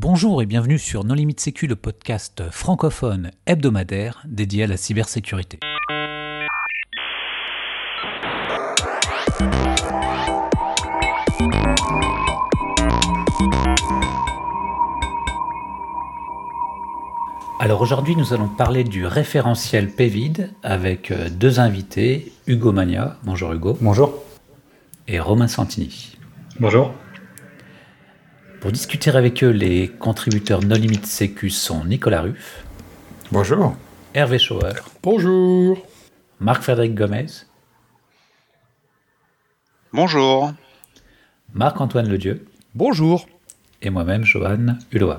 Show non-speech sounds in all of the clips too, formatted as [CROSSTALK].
Bonjour et bienvenue sur Non Limite Sécu, le podcast francophone hebdomadaire dédié à la cybersécurité. Alors aujourd'hui, nous allons parler du référentiel PVID avec euh, deux invités, Hugo Magna. Bonjour Hugo. Bonjour. Et Romain Santini. Bonjour. Pour discuter avec eux, les contributeurs No Limit Sécu sont Nicolas Ruff. Bonjour. Hervé Schauer. Bonjour. Marc-Frédéric Gomez. Bonjour. Marc-Antoine Ledieu. Bonjour. Et moi-même, Johan Hulot.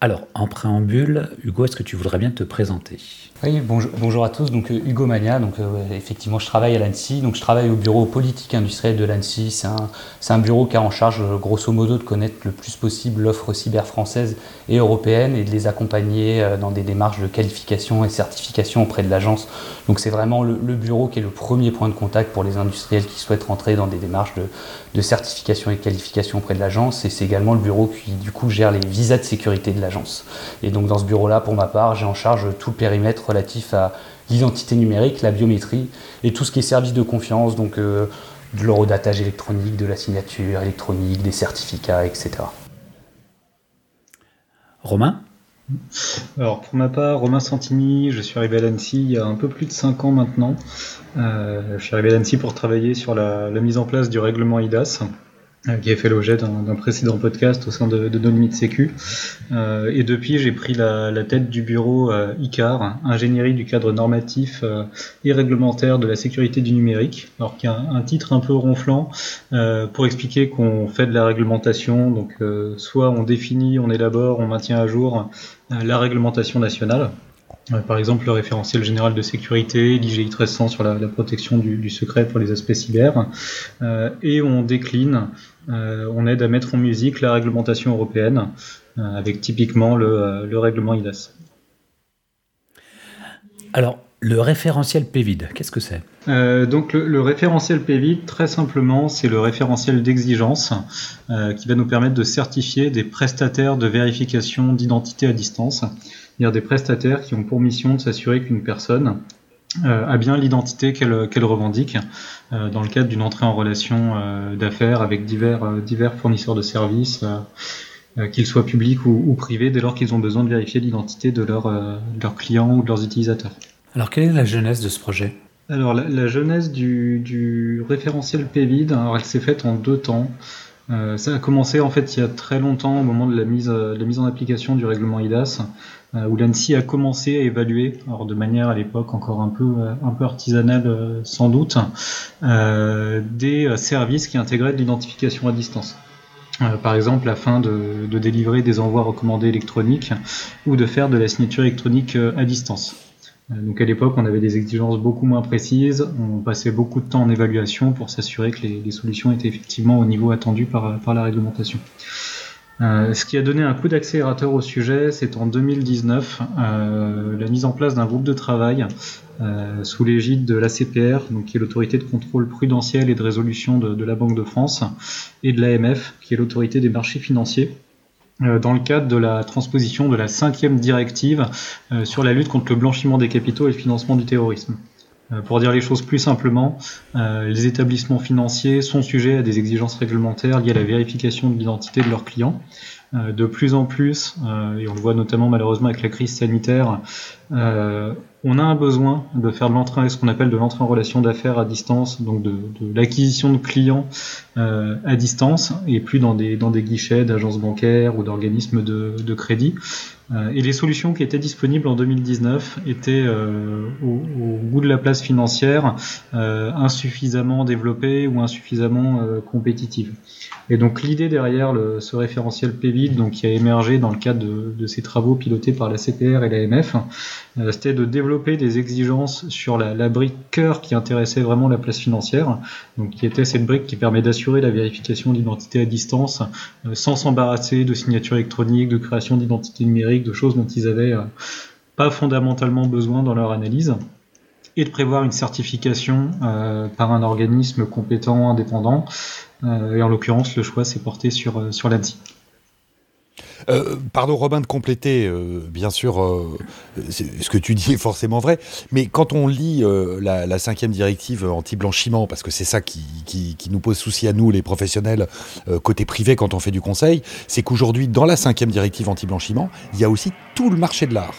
Alors, en préambule, Hugo, est-ce que tu voudrais bien te présenter? Oui, bonjour, à tous. Donc, euh, Hugo Mania, donc, euh, effectivement, je travaille à l'ANSI. Donc, je travaille au bureau politique industriel de l'ANSI. C'est un, un, bureau qui a en charge, euh, grosso modo, de connaître le plus possible l'offre cyber française et européenne et de les accompagner dans des démarches de qualification et certification auprès de l'agence. Donc, c'est vraiment le, le, bureau qui est le premier point de contact pour les industriels qui souhaitent rentrer dans des démarches de, de certification et qualification auprès de l'agence. Et c'est également le bureau qui, du coup, gère les visas de sécurité de l'agence. Et donc dans ce bureau-là, pour ma part, j'ai en charge tout le périmètre relatif à l'identité numérique, la biométrie et tout ce qui est service de confiance, donc euh, de l'eurodatage électronique, de la signature électronique, des certificats, etc. Romain? Alors pour ma part, Romain Santini, je suis arrivé à l'ANSI il y a un peu plus de 5 ans maintenant. Euh, je suis arrivé à l'ANSI pour travailler sur la, la, mise en place du règlement IDAS, euh, qui a fait l'objet d'un précédent podcast au sein de, de No Limit Sécu. Euh, et depuis, j'ai pris la, la, tête du bureau euh, ICAR, ingénierie du cadre normatif euh, et réglementaire de la sécurité du numérique, alors qui a un, titre un peu ronflant euh, pour expliquer qu'on fait de la réglementation. Donc, euh, soit on définit, on élabore, on maintient à jour la réglementation nationale. Par exemple, le référentiel général de sécurité, l'IGI 1300 sur la, la protection du, du, secret pour les aspects cyber, euh, et on décline, euh, on aide à mettre en musique la réglementation européenne, euh, avec typiquement le, le, règlement IDAS. Alors, le référentiel PVID, qu'est-ce que c'est? Euh, donc le, le, référentiel PVID, très simplement, c'est le référentiel d'exigence euh, qui va nous permettre de certifier des prestataires de vérification d'identité à distance, c'est-à-dire des prestataires qui ont pour mission de s'assurer qu'une personne euh, a bien l'identité qu'elle qu revendique euh, dans le cadre d'une entrée en relation euh, d'affaires avec divers, divers fournisseurs de services, qu'ils soient publics ou, ou privés, dès lors qu'ils ont besoin de vérifier l'identité de, leur, de leurs clients ou de leurs utilisateurs. Alors quelle est la genèse de ce projet? Alors la, la genèse du, du, référentiel PVID, alors elle s'est faite en deux temps. Euh, ça a commencé en fait il y a très longtemps au moment de la mise, de la mise en application du règlement IDAS, euh, où l'ANSI a commencé à évaluer, alors de manière à l'époque encore un peu, peu artisanale euh, sans doute, des services qui intégraient de l'identification à distance. Euh, par exemple afin de, délivrer des envois recommandés électroniques ou de faire de la signature électronique à distance. Donc à l'époque, on avait des exigences beaucoup moins précises, on passait beaucoup de temps en évaluation pour s'assurer que les, solutions étaient effectivement au niveau attendu par la réglementation. Euh, ce qui a donné un coup d'accélérateur au sujet, c'est en 2019 euh, la mise en place d'un groupe de travail euh, sous l'égide de l'ACPR, qui est l'autorité de contrôle prudentiel et de résolution de, la Banque de France, et de l'AMF, qui est l'autorité des marchés financiers, dans le cadre de la transposition de la cinquième directive sur la lutte contre le blanchiment des capitaux et le financement du terrorisme. Euh, pour dire les choses plus simplement, les établissements financiers sont sujets à des exigences réglementaires liées à la vérification de l'identité de leurs clients. De plus en plus, et on le voit notamment malheureusement avec la crise sanitaire, on a un besoin de faire de l'entrée, ce qu'on appelle de l'entrée en relation d'affaires à distance, donc de, l'acquisition de clients euh, à distance et plus dans des, guichets d'agences bancaires ou d'organismes de, crédit. Euh, et les solutions qui étaient disponibles en 2019 étaient euh, au, goût de la place financière euh, insuffisamment développées ou insuffisamment compétitives. Et donc l'idée derrière ce référentiel PVID, donc qui a émergé dans le cadre de, ces travaux pilotés par la CPR et l'AMF, c'était de développer des exigences sur la, la, brique cœur qui intéressait vraiment la place financière, donc qui était cette brique qui permet d'assurer la vérification d'identité à distance sans s'embarrasser de signature électronique, de création d'identité numérique, de choses dont ils avaient euh, pas fondamentalement besoin dans leur analyse et de prévoir une certification euh, par un organisme compétent indépendant. Euh, et en l'occurrence, le choix s'est porté sur, sur l'ANSI. Euh, pardon Robin de compléter, euh, bien sûr, euh, ce que tu dis est forcément vrai, mais quand on lit la, cinquième directive anti-blanchiment, parce que c'est ça qui, qui, nous pose souci à nous, les professionnels, côté privé, quand on fait du conseil, c'est qu'aujourd'hui, dans la cinquième directive anti-blanchiment, il y a aussi tout le marché de l'art.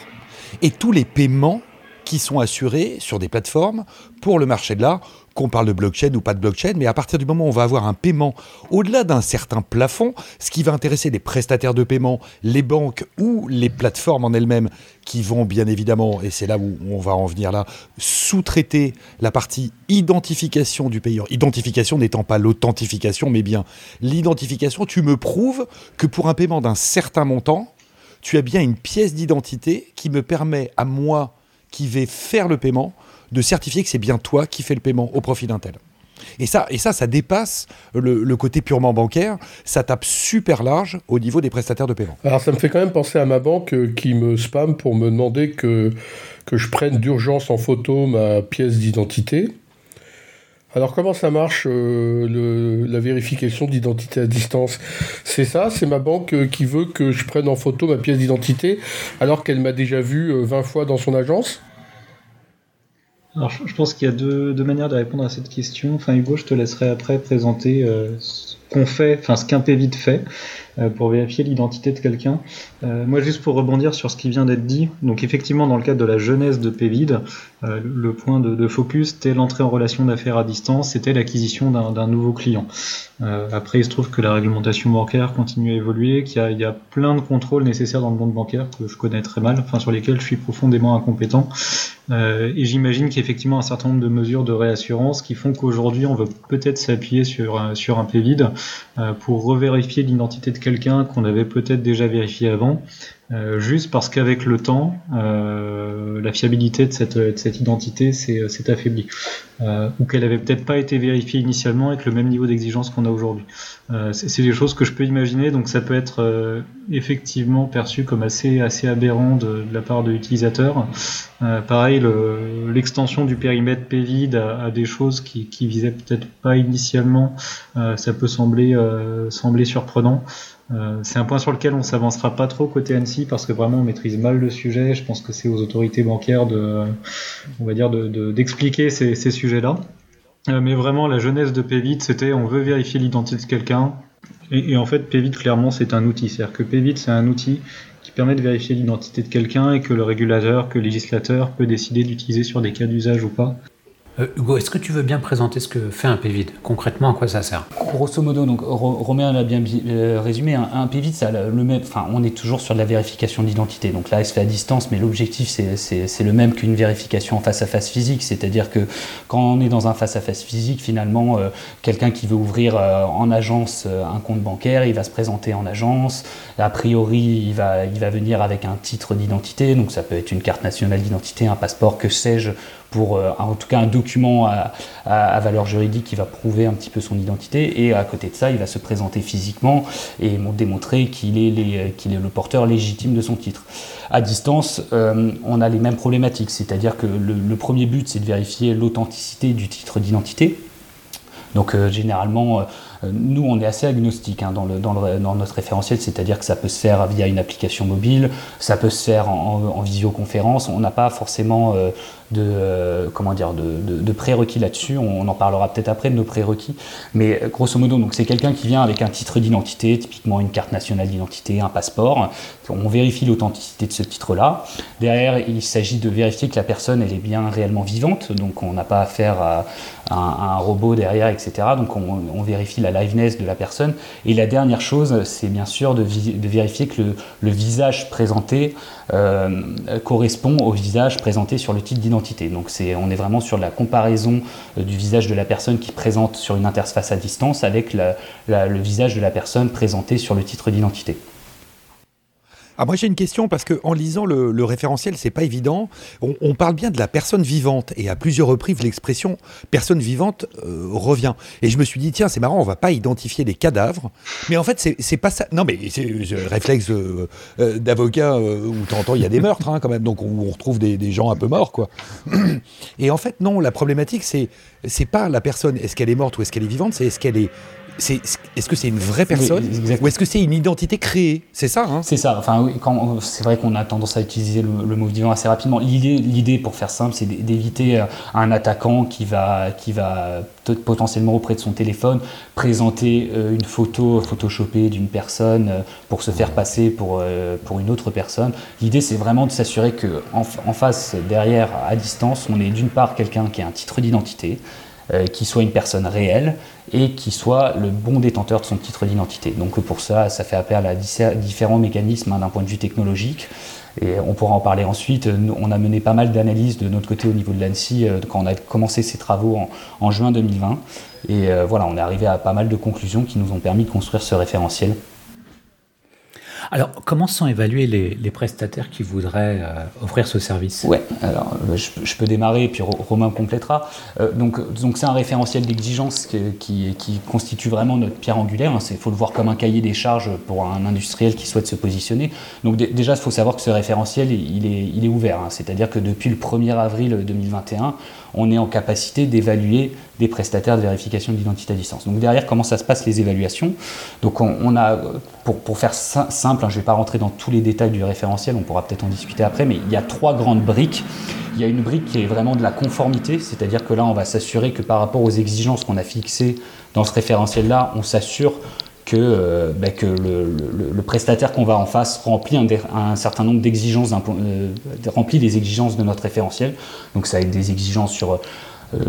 Et tous les paiements qui sont assurés sur des plateformes pour le marché de l'art, qu'on parle de blockchain ou pas de blockchain, mais à partir du moment où on va avoir un paiement au-delà d'un certain plafond, ce qui va intéresser les prestataires de paiement, les banques ou les plateformes en elles-mêmes, qui vont bien évidemment, et c'est là où on va en venir là, sous-traiter la partie identification du payeur. Identification n'étant pas l'authentification, mais bien l'identification. Tu me prouves que pour un paiement d'un certain montant, tu as bien une pièce d'identité qui me permet à moi, qui vais faire le paiement, de certifier que c'est bien toi qui fais le paiement au profit d'un tel. Et ça, et ça, dépasse le, côté purement bancaire. Ça tape super large au niveau des prestataires de paiement. Alors, ça me fait quand même penser à ma banque euh, qui me spam pour me demander que, que je prenne d'urgence en photo ma pièce d'identité. Alors, comment ça marche euh, la vérification d'identité à distance? C'est ça C'est ma banque euh, qui veut que je prenne en photo ma pièce d'identité alors qu'elle m'a déjà vu 20 fois dans son agence? Alors, je pense qu'il y a deux, manières de répondre à cette question. Enfin, Hugo, je te laisserai après présenter euh, ce qu'on fait, enfin ce qu'un fait. Euh, pour vérifier l'identité de quelqu'un. Euh, moi, juste pour rebondir sur ce qui vient d'être dit, donc effectivement, dans le cadre de la jeunesse de PVID, euh, le point de, focus, c'était l'entrée en relation d'affaires à distance, c'était l'acquisition d'un nouveau client. après, il se trouve que la réglementation bancaire continue à évoluer, qu'il y, a plein de contrôles nécessaires dans le monde bancaire que je connais très mal, enfin sur lesquels je suis profondément incompétent. et j'imagine qu'effectivement un certain nombre de mesures de réassurance qui font qu'aujourd'hui on veut peut-être s'appuyer sur, un PVID pour revérifier l'identité de quelqu'un qu'on avait peut-être déjà vérifié avant, euh, juste parce qu'avec le temps, euh, la fiabilité de cette, identité s'est affaiblie, euh, ou qu'elle avait peut-être pas été vérifiée initialement avec le même niveau d'exigence qu'on a aujourd'hui. C'est des choses que je peux imaginer, donc ça peut être effectivement perçu comme assez, aberrant de, la part de l'utilisateur. pareil, l'extension du périmètre PVID à, des choses qui, qui visaient peut-être pas initialement, ça peut sembler surprenant. Euh, c'est un point sur lequel on s'avancera pas trop côté Annecy parce que vraiment on maîtrise mal le sujet. Je pense que c'est aux autorités bancaires de, d'expliquer ces, sujets-là. Euh, mais vraiment, la jeunesse de Pvit, c'était on veut vérifier l'identité de quelqu'un. Et, en fait, Pvit, clairement, c'est un outil. C'est-à-dire que Pvit, c'est un outil qui permet de vérifier l'identité de quelqu'un et que le régulateur, que le législateur peut décider d'utiliser sur des cas d'usage ou pas. Euh, Hugo, est-ce que tu veux bien présenter ce que fait un PVID Concrètement, à quoi ça sert Grosso modo, donc Romain l'a bien euh, résumé, un, un PVID, ça, le même, enfin, on est toujours sur de la vérification d'identité. Donc là, il se fait à distance, mais l'objectif, c'est le même qu'une vérification en face-à-face physique. C'est-à-dire que quand on est dans un face-à-face physique, finalement, euh, quelqu'un qui veut ouvrir en agence un compte bancaire, il va se présenter en agence. A priori, il va, il va venir avec un titre d'identité. Donc ça peut être une carte nationale d'identité, un passeport, que sais-je pour euh, en tout cas un document à, valeur juridique qui va prouver un petit peu son identité. Et à côté de ça, il va se présenter physiquement et démontrer qu'il est, qu'il est le porteur légitime de son titre. À distance, euh, on a les mêmes problématiques, c'est-à-dire que le, premier but, c'est de vérifier l'authenticité du titre d'identité. Donc euh, généralement, nous, on est assez agnostique hein, dans, notre référentiel, c'est-à-dire que ça peut se faire via une application mobile, ça peut se faire en, visioconférence. On n'a pas forcément de, euh, comment dire, de, prérequis là-dessus. On, en parlera peut-être après de nos prérequis. Mais euh, grosso modo, donc c'est quelqu'un qui vient avec un titre d'identité, typiquement une carte nationale d'identité, un passeport. On vérifie l'authenticité de ce titre-là. Derrière, il s'agit de vérifier que la personne elle est bien réellement vivante. Donc on n'a pas affaire à, un, robot derrière, etc. Donc on, vérifie la liveness de la personne. Et la dernière chose, c'est bien sûr de, vérifier que le, visage présenté euh, correspond au visage présenté sur le titre d'identité. Donc on est vraiment sur la comparaison euh, du visage de la personne qui présente sur une interface à distance avec le visage de la personne présenté sur le titre d'identité. Ah, moi j'ai une question parce que en lisant le, référentiel, c'est pas évident. On, parle bien de la personne vivante et à plusieurs reprises l'expression personne vivante euh, revient. Et je me suis dit tiens c'est marrant, on va pas identifier les cadavres, mais en fait c'est pas ça. Non mais c'est le réflexe euh, euh, d'avocat où t'entends il y a des meurtres hein, quand même, donc on, retrouve des, des, gens un peu morts quoi. Et en fait non, la problématique c'est c'est pas la personne est-ce qu'elle est morte ou est-ce qu'elle est vivante, c'est est-ce qu'elle est c'est, est-ce que c'est une vraie personne ou est-ce que c'est une identité créée? C'est ça hein? C'est ça. Enfin, oui, quand, c'est vrai qu'on a tendance à utiliser le, mot vivant assez rapidement. L'idée, l'idée, pour faire simple, c'est d'éviter euh, un attaquant qui va, qui va potentiellement auprès de son téléphone présenter euh, une photo photoshopée d'une personne euh, pour se faire passer pour, pour une autre personne. L'idée, c'est vraiment de s'assurer que en, en face, derrière, à distance, on est d'une part quelqu'un qui a un titre d'identité euh, qui soit une personne réelle et qui soit le bon détenteur de son titre d'identité. Donc pour ça, ça fait appel à différents mécanismes hein, d'un point de vue technologique. Et on pourra en parler ensuite. On a mené pas mal d'analyses de notre côté au niveau de l'ANSI euh, quand on a commencé ces travaux en, juin 2020. Et euh, voilà, on est arrivé à pas mal de conclusions qui nous ont permis de construire ce référentiel alors, comment sont évalués les, prestataires qui voudraient euh, offrir ce service? Ouais, alors euh, je, peux démarrer et puis Romain complétera. Euh, donc, donc c'est un référentiel d'exigence qui, qui, constitue vraiment notre pierre angulaire. Il hein. faut le voir comme un cahier des charges pour un industriel qui souhaite se positionner. Donc déjà, il faut savoir que ce référentiel, il est, il est ouvert. Hein. C'est-à-dire que depuis le 1er avril 2021, on est en capacité d'évaluer des prestataires de vérification d'identité à distance. Donc derrière, comment ça se passe les évaluations? Donc on, a, pour, faire simple, hein, je ne vais pas rentrer dans tous les détails du référentiel, on pourra peut-être en discuter après, mais il y a trois grandes briques. Il y a une brique qui est vraiment de la conformité, c'est-à-dire que là, on va s'assurer que par rapport aux exigences qu'on a fixées dans ce référentiel-là, on s'assure que, euh, bah, le, prestataire qu'on va en face remplit un, certain nombre d'exigences, euh, remplit les exigences de notre référentiel. Donc ça a des exigences sur euh,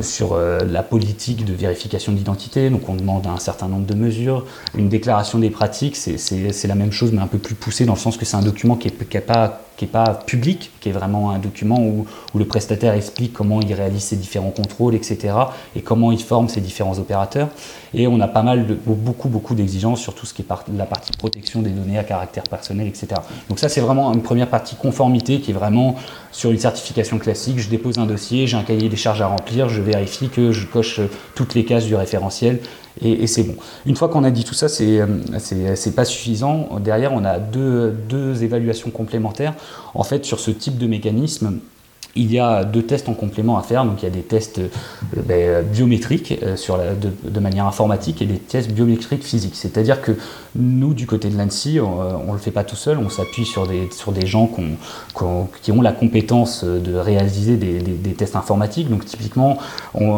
sur la politique de vérification d'identité. Donc on demande un certain nombre de mesures. Une déclaration des pratiques, c'est la même chose, mais un peu plus poussé dans le sens que c'est un document qui n'est pas, pas, public, qui est vraiment un document où, où, le prestataire explique comment il réalise ses différents contrôles, etc. et comment il forme ses différents opérateurs. Et on a pas mal, de, beaucoup, beaucoup d'exigences sur tout ce qui est la partie protection des données à caractère personnel, etc. Donc ça, c'est vraiment une première partie conformité qui est vraiment sur une certification classique. Je dépose un dossier, j'ai un cahier des charges à remplir, je vérifie que je coche toutes les cases du référentiel et, c'est bon. Une fois qu'on a dit tout ça, c'est c'est pas suffisant. Derrière, on a deux, deux évaluations complémentaires. En fait, sur ce type de mécanisme, il y a deux tests en complément à faire. Donc il y a des tests euh, ben, biométriques euh, de, manière informatique et des tests biométriques physiques. C'est-à-dire que nous, du côté de l'ANSI, on ne le fait pas tout seul, on s'appuie sur des, gens qui ont la compétence de réaliser des, tests informatiques. Donc typiquement,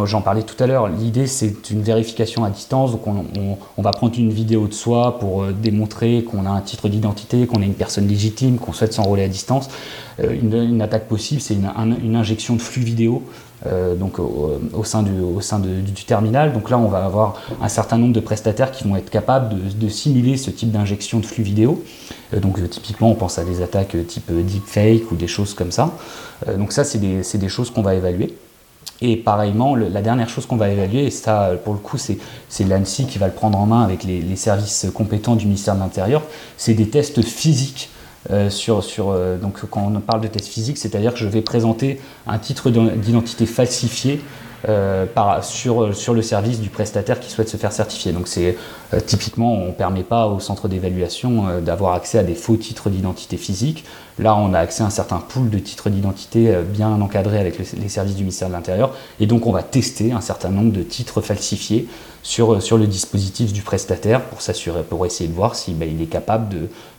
j'en parlais tout à l'heure, l'idée c'est une vérification à distance. Donc on, va prendre une vidéo de soi pour euh, démontrer qu'on a un titre d'identité, qu'on est une personne légitime, qu'on souhaite s'enrôler à distance. Une, attaque possible, c'est une, injection de flux vidéo euh, donc au, sein, du, au sein du, terminal. Donc là, on va avoir un certain nombre de prestataires qui vont être capables de, simuler ce type d'injection de flux vidéo. Euh, donc euh, typiquement, on pense à des attaques type deepfake ou des choses comme ça. donc ça, c'est des, des, choses qu'on va évaluer. Et pareillement, la dernière chose qu'on va évaluer, et ça, pour le coup, c'est l'ANSI qui va le prendre en main avec les, services compétents du ministère de l'Intérieur, c'est des tests physiques euh, sur, sur euh, donc quand on parle de test physique, c'est-à-dire que je vais présenter un titre d'identité falsifié euh, sur, le service du prestataire qui souhaite se faire certifier. Donc c'est typiquement, on ne permet pas au centre d'évaluation d'avoir accès à des faux titres d'identité physique. Là, on a accès à un certain pool de titres d'identité bien encadrés avec les services du ministère de l'Intérieur. Et donc on va tester un certain nombre de titres falsifiés sur, le dispositif du prestataire pour s'assurer, pour essayer de voir si ben, est capable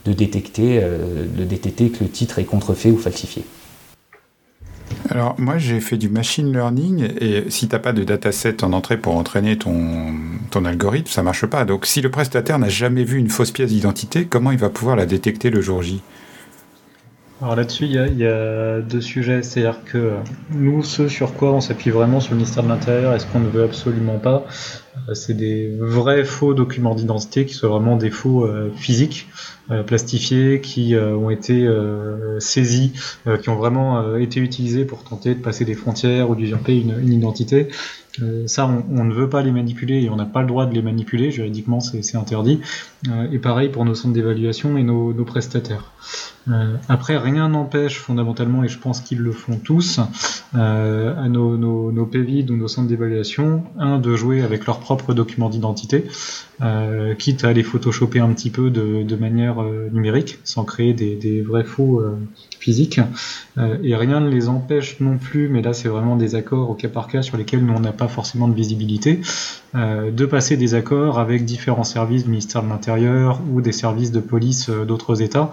de, détecter, euh, de détecter que le titre est contrefait ou falsifié. Alors moi j'ai fait du machine learning et si tu n'as pas de dataset en entrée pour entraîner ton, ton algorithme, ça marche pas. Donc si le prestataire n'a jamais vu une fausse pièce d'identité, comment il va pouvoir la détecter le jour J? Alors là-dessus, il y, a, deux sujets. C'est-à-dire que nous, ce sur quoi on s'appuie vraiment sur le ministère de l'Intérieur et ce qu'on ne veut absolument pas, euh, c'est des vrais faux documents d'identité qui soient vraiment des faux euh, physiques, euh, plastifiés, qui ont été saisis, qui ont vraiment été utilisés pour tenter de passer des frontières ou d'usurper une, une identité. ça, on, ne veut pas les manipuler et on n'a pas le droit de les manipuler. Juridiquement, c'est interdit. Et pareil pour nos centres d'évaluation et nos, prestataires. Euh, après, rien n'empêche fondamentalement, et je pense qu'ils le font tous, euh, à nos, PVID ou nos centres d'évaluation, un, de jouer avec leurs propres documents d'identité, euh, quitte à les photoshopper un petit peu de, manière euh, numérique, sans créer des, vrais faux euh, physiques. et rien ne les empêche non plus, mais là c'est vraiment des accords au cas par cas sur lesquels nous on n'a pas forcément de visibilité, de passer des accords avec différents services du ministère de l'Intérieur ou des services de police d'autres États,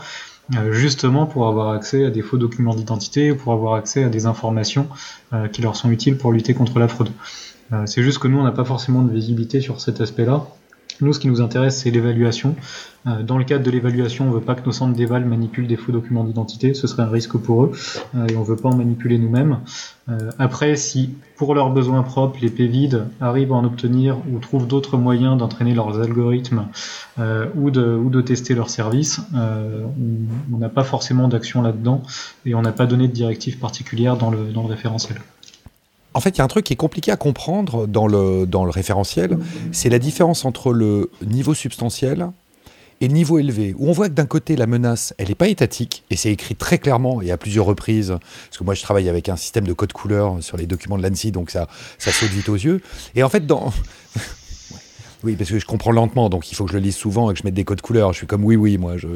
justement pour avoir accès à des faux documents d'identité ou pour avoir accès à des informations qui leur sont utiles pour lutter contre la fraude. C'est juste que nous, on n'a pas forcément de visibilité sur cet aspect-là. Nous, ce qui nous intéresse, c'est l'évaluation. Euh, dans le cadre de l'évaluation, on ne veut pas que nos centres d'éval manipulent des faux documents d'identité, ce serait un risque pour eux, euh, et on ne veut pas en manipuler nous-mêmes. Euh, après, si pour leurs besoins propres, les PVID arrivent à en obtenir ou trouvent d'autres moyens d'entraîner leurs algorithmes ou, de, tester leurs services, on n'a pas forcément d'action là-dedans, et on n'a pas donné de directive particulière dans le, dans le référentiel. En fait, il y a un truc qui est compliqué à comprendre dans le, référentiel, c'est la différence entre le niveau substantiel et le niveau élevé, où on voit que d'un côté, la menace, elle n'est pas étatique, et c'est écrit très clairement et à plusieurs reprises, parce que moi je travaille avec un système de code couleur sur les documents de l'ANSI, donc ça, ça saute vite aux yeux. Et en fait, dans... [LAUGHS] oui, parce que je comprends lentement, donc il faut que je le lise souvent et que je mette des codes couleurs. Je suis comme oui, oui, moi, je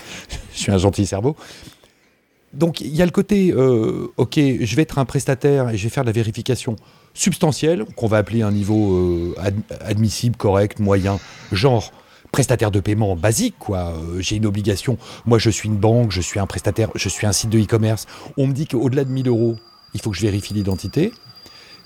[LAUGHS] suis un gentil cerveau donc il y a le côté, euh, ok, je vais être un prestataire et je vais faire de la vérification substantielle, qu'on va appeler un niveau euh, admissible, correct, moyen, genre prestataire de paiement basique, quoi. Euh, j'ai une obligation. Moi, je suis une banque, je suis un prestataire, je suis un site de e-commerce. On me dit qu'au-delà de 1000 euros, il faut que je vérifie l'identité.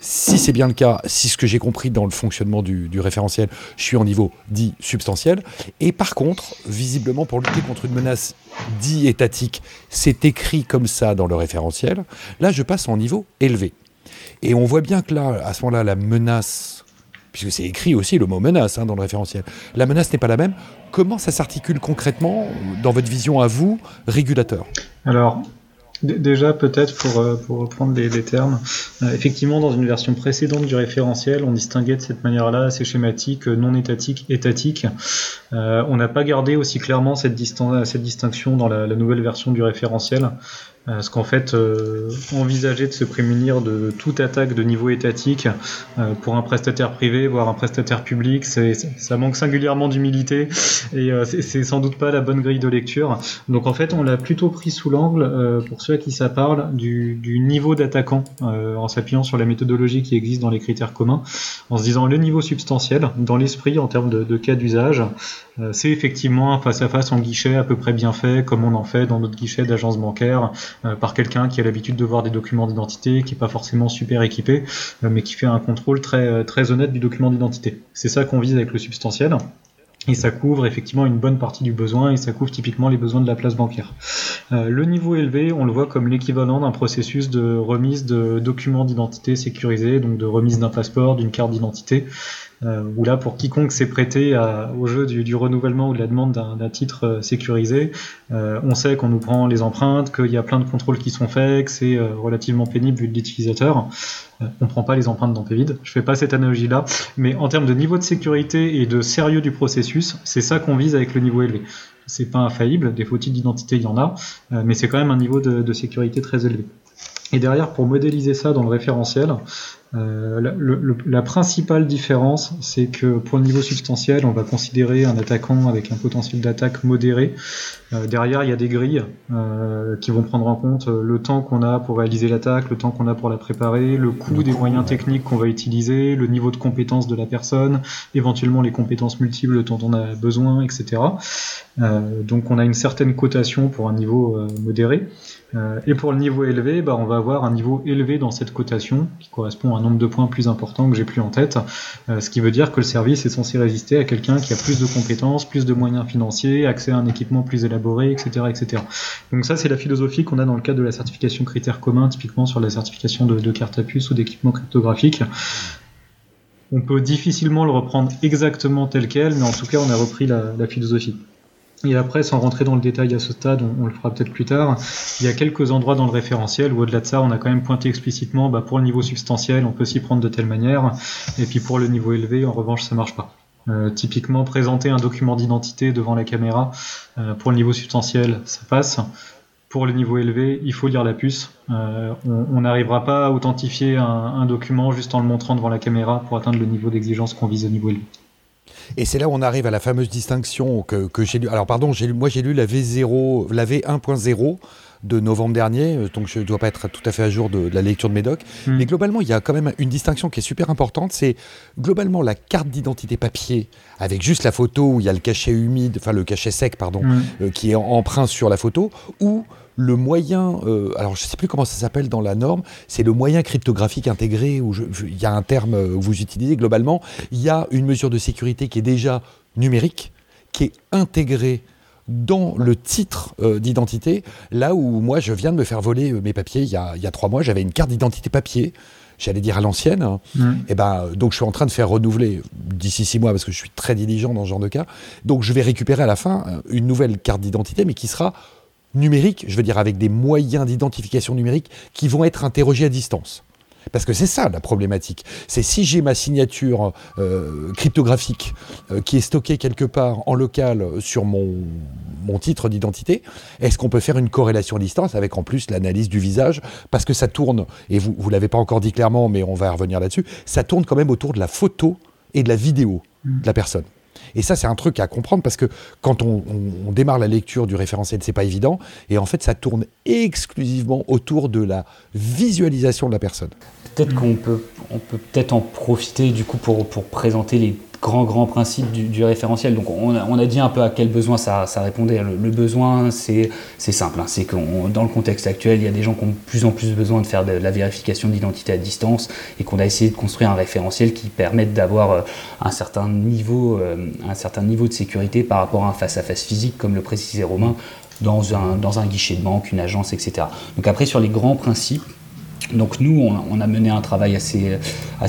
Si c'est bien le cas, si ce que j'ai compris dans le fonctionnement du, référentiel, je suis en niveau dit substantiel. Et par contre, visiblement, pour lutter contre une menace dit étatique, c'est écrit comme ça dans le référentiel. Là, je passe en niveau élevé. Et on voit bien que là, à ce moment-là, la menace, puisque c'est écrit aussi le mot menace hein, dans le référentiel, la menace n'est pas la même. Comment ça s'articule concrètement dans votre vision à vous, régulateur? Alors, Déjà, peut-être pour, euh, reprendre les, termes, euh, effectivement, dans une version précédente du référentiel, on distinguait de cette manière-là assez schématique, euh, non étatique, étatique. on n'a pas gardé aussi clairement cette, distinction dans la, nouvelle version du référentiel. Parce qu'en fait, euh, envisager de se prémunir de toute attaque de niveau étatique euh, pour un prestataire privé, voire un prestataire public, ça manque singulièrement d'humilité et euh, c'est sans doute pas la bonne grille de lecture. Donc en fait, on l'a plutôt pris sous l'angle, euh, pour ceux à qui ça parle, du, du niveau d'attaquant, euh, en s'appuyant sur la méthodologie qui existe dans les critères communs, en se disant le niveau substantiel, dans l'esprit en termes de, de cas d'usage, c'est effectivement un face-à-face en guichet à peu près bien fait, comme on en fait dans notre guichet d'agence bancaire euh, par quelqu'un qui a l'habitude de voir des documents d'identité, qui est pas forcément super équipé, euh, mais qui fait un contrôle très, euh, très honnête du document d'identité. C'est ça qu'on vise avec le substantiel. Et ça couvre effectivement une bonne partie du besoin et ça couvre typiquement les besoins de la place bancaire. le niveau élevé, on le voit comme l'équivalent d'un processus de remise de documents d'identité sécurisés, donc de remise d'un passeport, d'une carte d'identité, euh, où là, pour quiconque s'est prêté au jeu du, renouvellement ou de la demande d'un titre euh, sécurisé, euh, on sait qu'on nous prend les empreintes, qu'il y a plein de contrôles qui sont faits, que c'est relativement pénible vu l'utilisateur. on prend pas les empreintes dans PVID. Je fais pas cette analogie-là, mais en termes de niveau de sécurité et de sérieux du processus, c'est ça qu'on vise avec le niveau élevé. C'est pas infaillible, des faux d'identité il y en a, mais c'est quand même un niveau de, de sécurité très élevé. Et derrière, pour modéliser ça dans le référentiel, euh, la, la, principale différence, c'est que pour le niveau substantiel, on va considérer un attaquant avec un potentiel d'attaque modéré. Euh, derrière, il y a des grilles euh, qui vont prendre en compte le temps qu'on a pour réaliser l'attaque, le temps qu'on a pour la préparer, le coût des moyens techniques qu'on va utiliser, le niveau de compétence de la personne, éventuellement les compétences multiples dont on a besoin, etc. Euh, donc on a une certaine cotation pour un niveau euh, modéré. Euh, et pour le niveau élevé, bah, on va avoir un niveau élevé dans cette cotation qui correspond à un nombre de points plus important que j'ai plus en tête, euh, ce qui veut dire que le service est censé résister à quelqu'un qui a plus de compétences, plus de moyens financiers, accès à un équipement plus élaboré, etc. Donc ça, c'est la philosophie qu'on a dans le cadre de la certification critères communs, typiquement sur la certification de, de carte à puce ou d'équipement cryptographique. On peut difficilement le reprendre exactement tel quel, mais en tout cas, on a repris la, la philosophie. Et après, sans rentrer dans le détail à ce stade, on, le fera peut-être plus tard, il y a quelques endroits dans le référentiel où au-delà de ça, on a quand même pointé explicitement, bah, pour le niveau substantiel, on peut s'y prendre de telle manière, et puis pour le niveau élevé, en revanche, ça marche pas. Euh, typiquement, présenter un document d'identité devant la caméra, euh, pour le niveau substantiel, ça passe. Pour le niveau élevé, il faut lire la puce. Euh, on n'arrivera pas à authentifier un, document juste en le montrant devant la caméra pour atteindre le niveau d'exigence qu'on vise au niveau élevé. Et c'est là où on arrive à la fameuse distinction que, j'ai lu. Alors, pardon, moi j'ai lu la V0, la V1.0. de novembre dernier, euh, donc je ne dois pas être tout à fait à jour de, la lecture de mes docs. Hmm. Mais globalement, il y a quand même une distinction qui est super importante. C'est globalement la carte d'identité papier avec juste la photo où il y a le cachet humide, enfin le cachet sec, pardon, hmm. euh, qui est emprunt sur la photo, ou le moyen, euh, alors je ne sais plus comment ça s'appelle dans la norme, c'est le moyen cryptographique intégré, où il y a un terme que vous utilisez globalement, il y a une mesure de sécurité qui est déjà numérique, qui est intégrée dans le titre euh, d'identité, là où moi je viens de me faire voler euh, mes papiers il y, a, trois mois, j'avais une carte d'identité papier, j'allais dire à l'ancienne, hein. mmh. et ben donc je suis en train de faire renouveler d'ici six mois parce que je suis très diligent dans ce genre de cas, donc je vais récupérer à la fin euh, une nouvelle carte d'identité mais qui sera numérique, je veux dire avec des moyens d'identification numérique qui vont être interrogés à distance. Parce que c'est ça la problématique. C'est si j'ai ma signature euh, cryptographique euh, qui est stockée quelque part en local sur mon, mon titre d'identité, est-ce qu'on peut faire une corrélation à distance avec en plus l'analyse du visage? Parce que ça tourne, et vous ne l'avez pas encore dit clairement, mais on va revenir là-dessus, ça tourne quand même autour de la photo et de la vidéo de la personne. Et ça, c'est un truc à comprendre parce que quand on, démarre la lecture du référentiel, c'est pas évident. Et en fait, ça tourne exclusivement autour de la visualisation de la personne. Peut-être qu'on peut, on peut peut-être en profiter du coup pour, pour présenter les grand, grand principe du, référentiel. Donc on a, dit un peu à quel besoin ça, répondait. Le, besoin, c'est simple. Hein. c'est que dans le contexte actuel, il y a des gens qui ont de plus en plus besoin de faire de, la vérification d'identité à distance et qu'on a essayé de construire un référentiel qui permette d'avoir euh, un, certain niveau, euh, un certain niveau de sécurité par rapport à un face-à-face physique, comme le précisait Romain, dans un, dans un guichet de banque, une agence, etc. Donc après, sur les grands principes, donc nous, on, a mené un travail assez,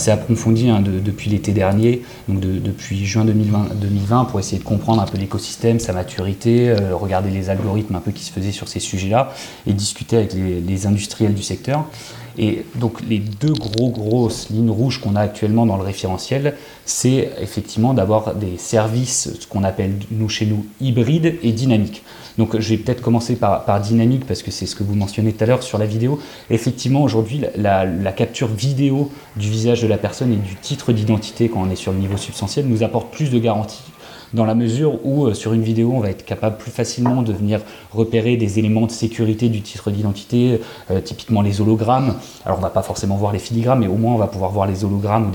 approfondi hein, depuis l'été dernier, donc depuis juin 2020, pour essayer de comprendre un peu l'écosystème, sa maturité, euh, regarder les algorithmes un peu qui se faisaient sur ces sujets-là et discuter avec les, industriels du secteur. Et donc les deux gros grosses lignes rouges qu'on a actuellement dans le référentiel, c'est effectivement d'avoir des services, ce qu'on appelle nous chez nous hybrides et dynamiques. Donc je vais peut-être commencer par, dynamique parce que c'est ce que vous mentionnez tout à l'heure sur la vidéo. Effectivement, aujourd'hui, la, capture vidéo du visage de la personne et du titre d'identité quand on est sur le niveau substantiel nous apporte plus de garanties dans la mesure où euh, sur une vidéo, on va être capable plus facilement de venir repérer des éléments de sécurité du titre d'identité, euh, typiquement les hologrammes. Alors on va pas forcément voir les filigrammes, mais au moins on va pouvoir voir les hologrammes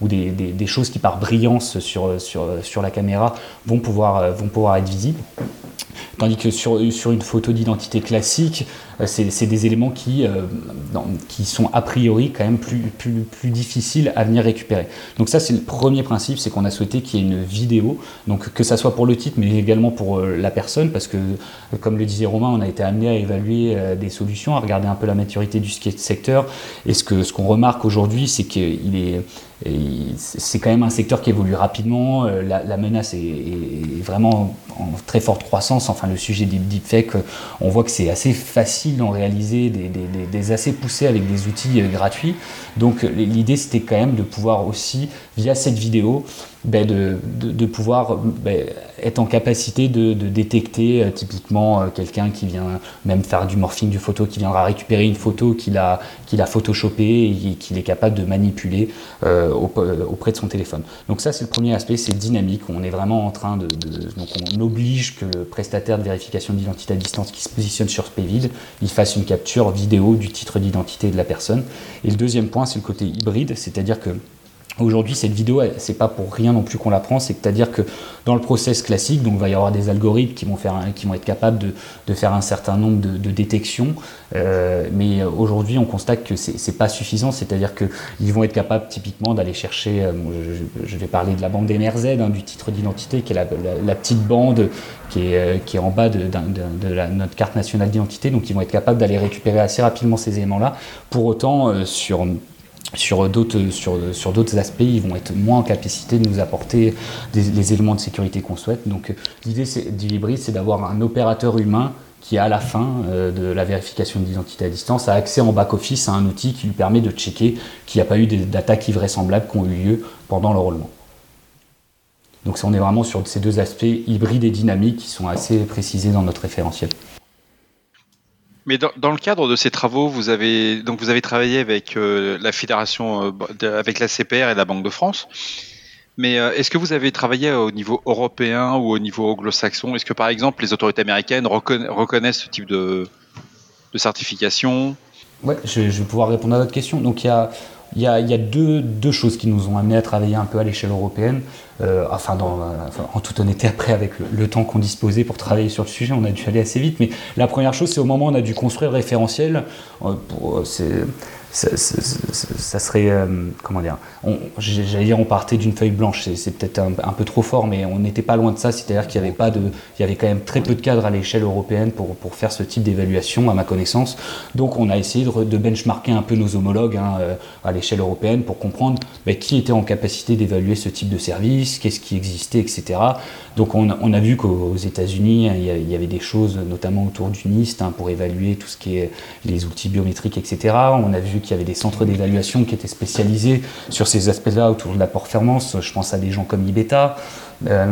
ou des, choses qui par brillance sur, sur la caméra vont pouvoir, euh, être visibles. Tandis que sur, une photo d'identité classique, euh, c'est des éléments qui, euh, qui sont a priori quand même plus, plus, plus difficiles à venir récupérer. Donc ça c'est le premier principe, c'est qu'on a souhaité qu'il y ait une vidéo, donc que ça soit pour le titre mais également pour euh, la personne, parce que comme le disait Romain, on a été amené à évaluer des solutions, à regarder un peu la maturité du secteur, et ce qu'on ce qu'on remarque aujourd'hui c'est qu'il est c'est quand même un secteur qui évolue rapidement. La, menace est, vraiment en très forte croissance. Enfin, le sujet des deepfakes, on voit que c'est assez facile d'en réaliser des, assez poussés avec des outils euh, gratuits. Donc l'idée c'était quand même de pouvoir aussi, via cette vidéo, ben, de, de, pouvoir ben, être en capacité de, détecter euh, typiquement euh, quelqu'un qui vient même faire du morphing du photo, qui viendra récupérer une photo qu'il a, qu'il a photoshopée et qu'il est capable de manipuler euh, auprès de son téléphone. Donc ça c'est le premier aspect, c'est dynamique. On est vraiment en train de, donc on oblige que le prestataire de vérification d'identité à distance qui se positionne sur PVID, il fasse une capture vidéo du titre d'identité de la personne. Et le deuxième point c'est le côté hybride, c'est-à-dire que Aujourd'hui, cette vidéo, c'est pas pour rien non plus qu'on la prend, c'est-à-dire que dans le process classique, donc il va y avoir des algorithmes qui vont, faire, qui vont être capables de, faire un certain nombre de, détections, euh, mais aujourd'hui, on constate que c'est pas suffisant, c'est-à-dire qu'ils vont être capables typiquement d'aller chercher, euh, je, vais parler de la bande MRZ, hein, du titre d'identité, qui est la, petite bande qui est, euh, qui est en bas de, notre carte nationale d'identité, donc ils vont être capables d'aller récupérer assez rapidement ces éléments-là. Pour autant, sur sur d'autres aspects, ils vont être moins en capacité de nous apporter les éléments de sécurité qu'on souhaite. Donc l'idée du c'est d'avoir un opérateur humain qui, à la fin euh, de la vérification d'identité à distance, a accès en back-office à un outil qui lui permet de checker qu'il n'y a pas eu d'attaques invraisemblables qui ont eu lieu pendant le roulement. Donc on est vraiment sur ces deux aspects hybrides et dynamiques qui sont assez précisés dans notre référentiel. Mais dans, le cadre de ces travaux, vous avez donc vous avez travaillé avec euh, la fédération, euh, avec la CPR et la Banque de France. Mais euh, est-ce que vous avez travaillé au niveau européen ou au niveau anglo-saxon? Est-ce que par exemple les autorités américaines reconnaissent ce type de de certification? Ouais, je, vais pouvoir répondre à votre question. Donc il y a, il y a, deux, choses qui nous ont amené à travailler un peu à l'échelle européenne. Euh, enfin, dans, en toute honnêteté, après, avec le, temps qu'on disposait pour travailler sur le sujet, on a dû aller assez vite. Mais la première chose, c'est au moment où on a dû construire le référentiel. Euh, ça, serait, euh, comment dire, j'allais dire on partait d'une feuille blanche, c'est peut-être un, peu trop fort, mais on n'était pas loin de ça, c'est-à-dire qu'il y avait pas de, il y avait quand même très peu de cadres à l'échelle européenne pour, pour faire ce type d'évaluation, à ma connaissance. Donc on a essayé de, de benchmarker un peu nos homologues hein, euh, à l'échelle européenne pour comprendre bah, qui était en capacité d'évaluer ce type de service, qu'est-ce qui existait, etc. Donc on, a vu qu'aux États-Unis, il y avait des choses, notamment autour du NIST, hein, pour évaluer tout ce qui est les outils biométriques, etc. On a vu qu'il y avait des centres d'évaluation qui étaient spécialisés sur ces aspects-là autour de la performance. Je pense à des gens comme Ibeta. Euh,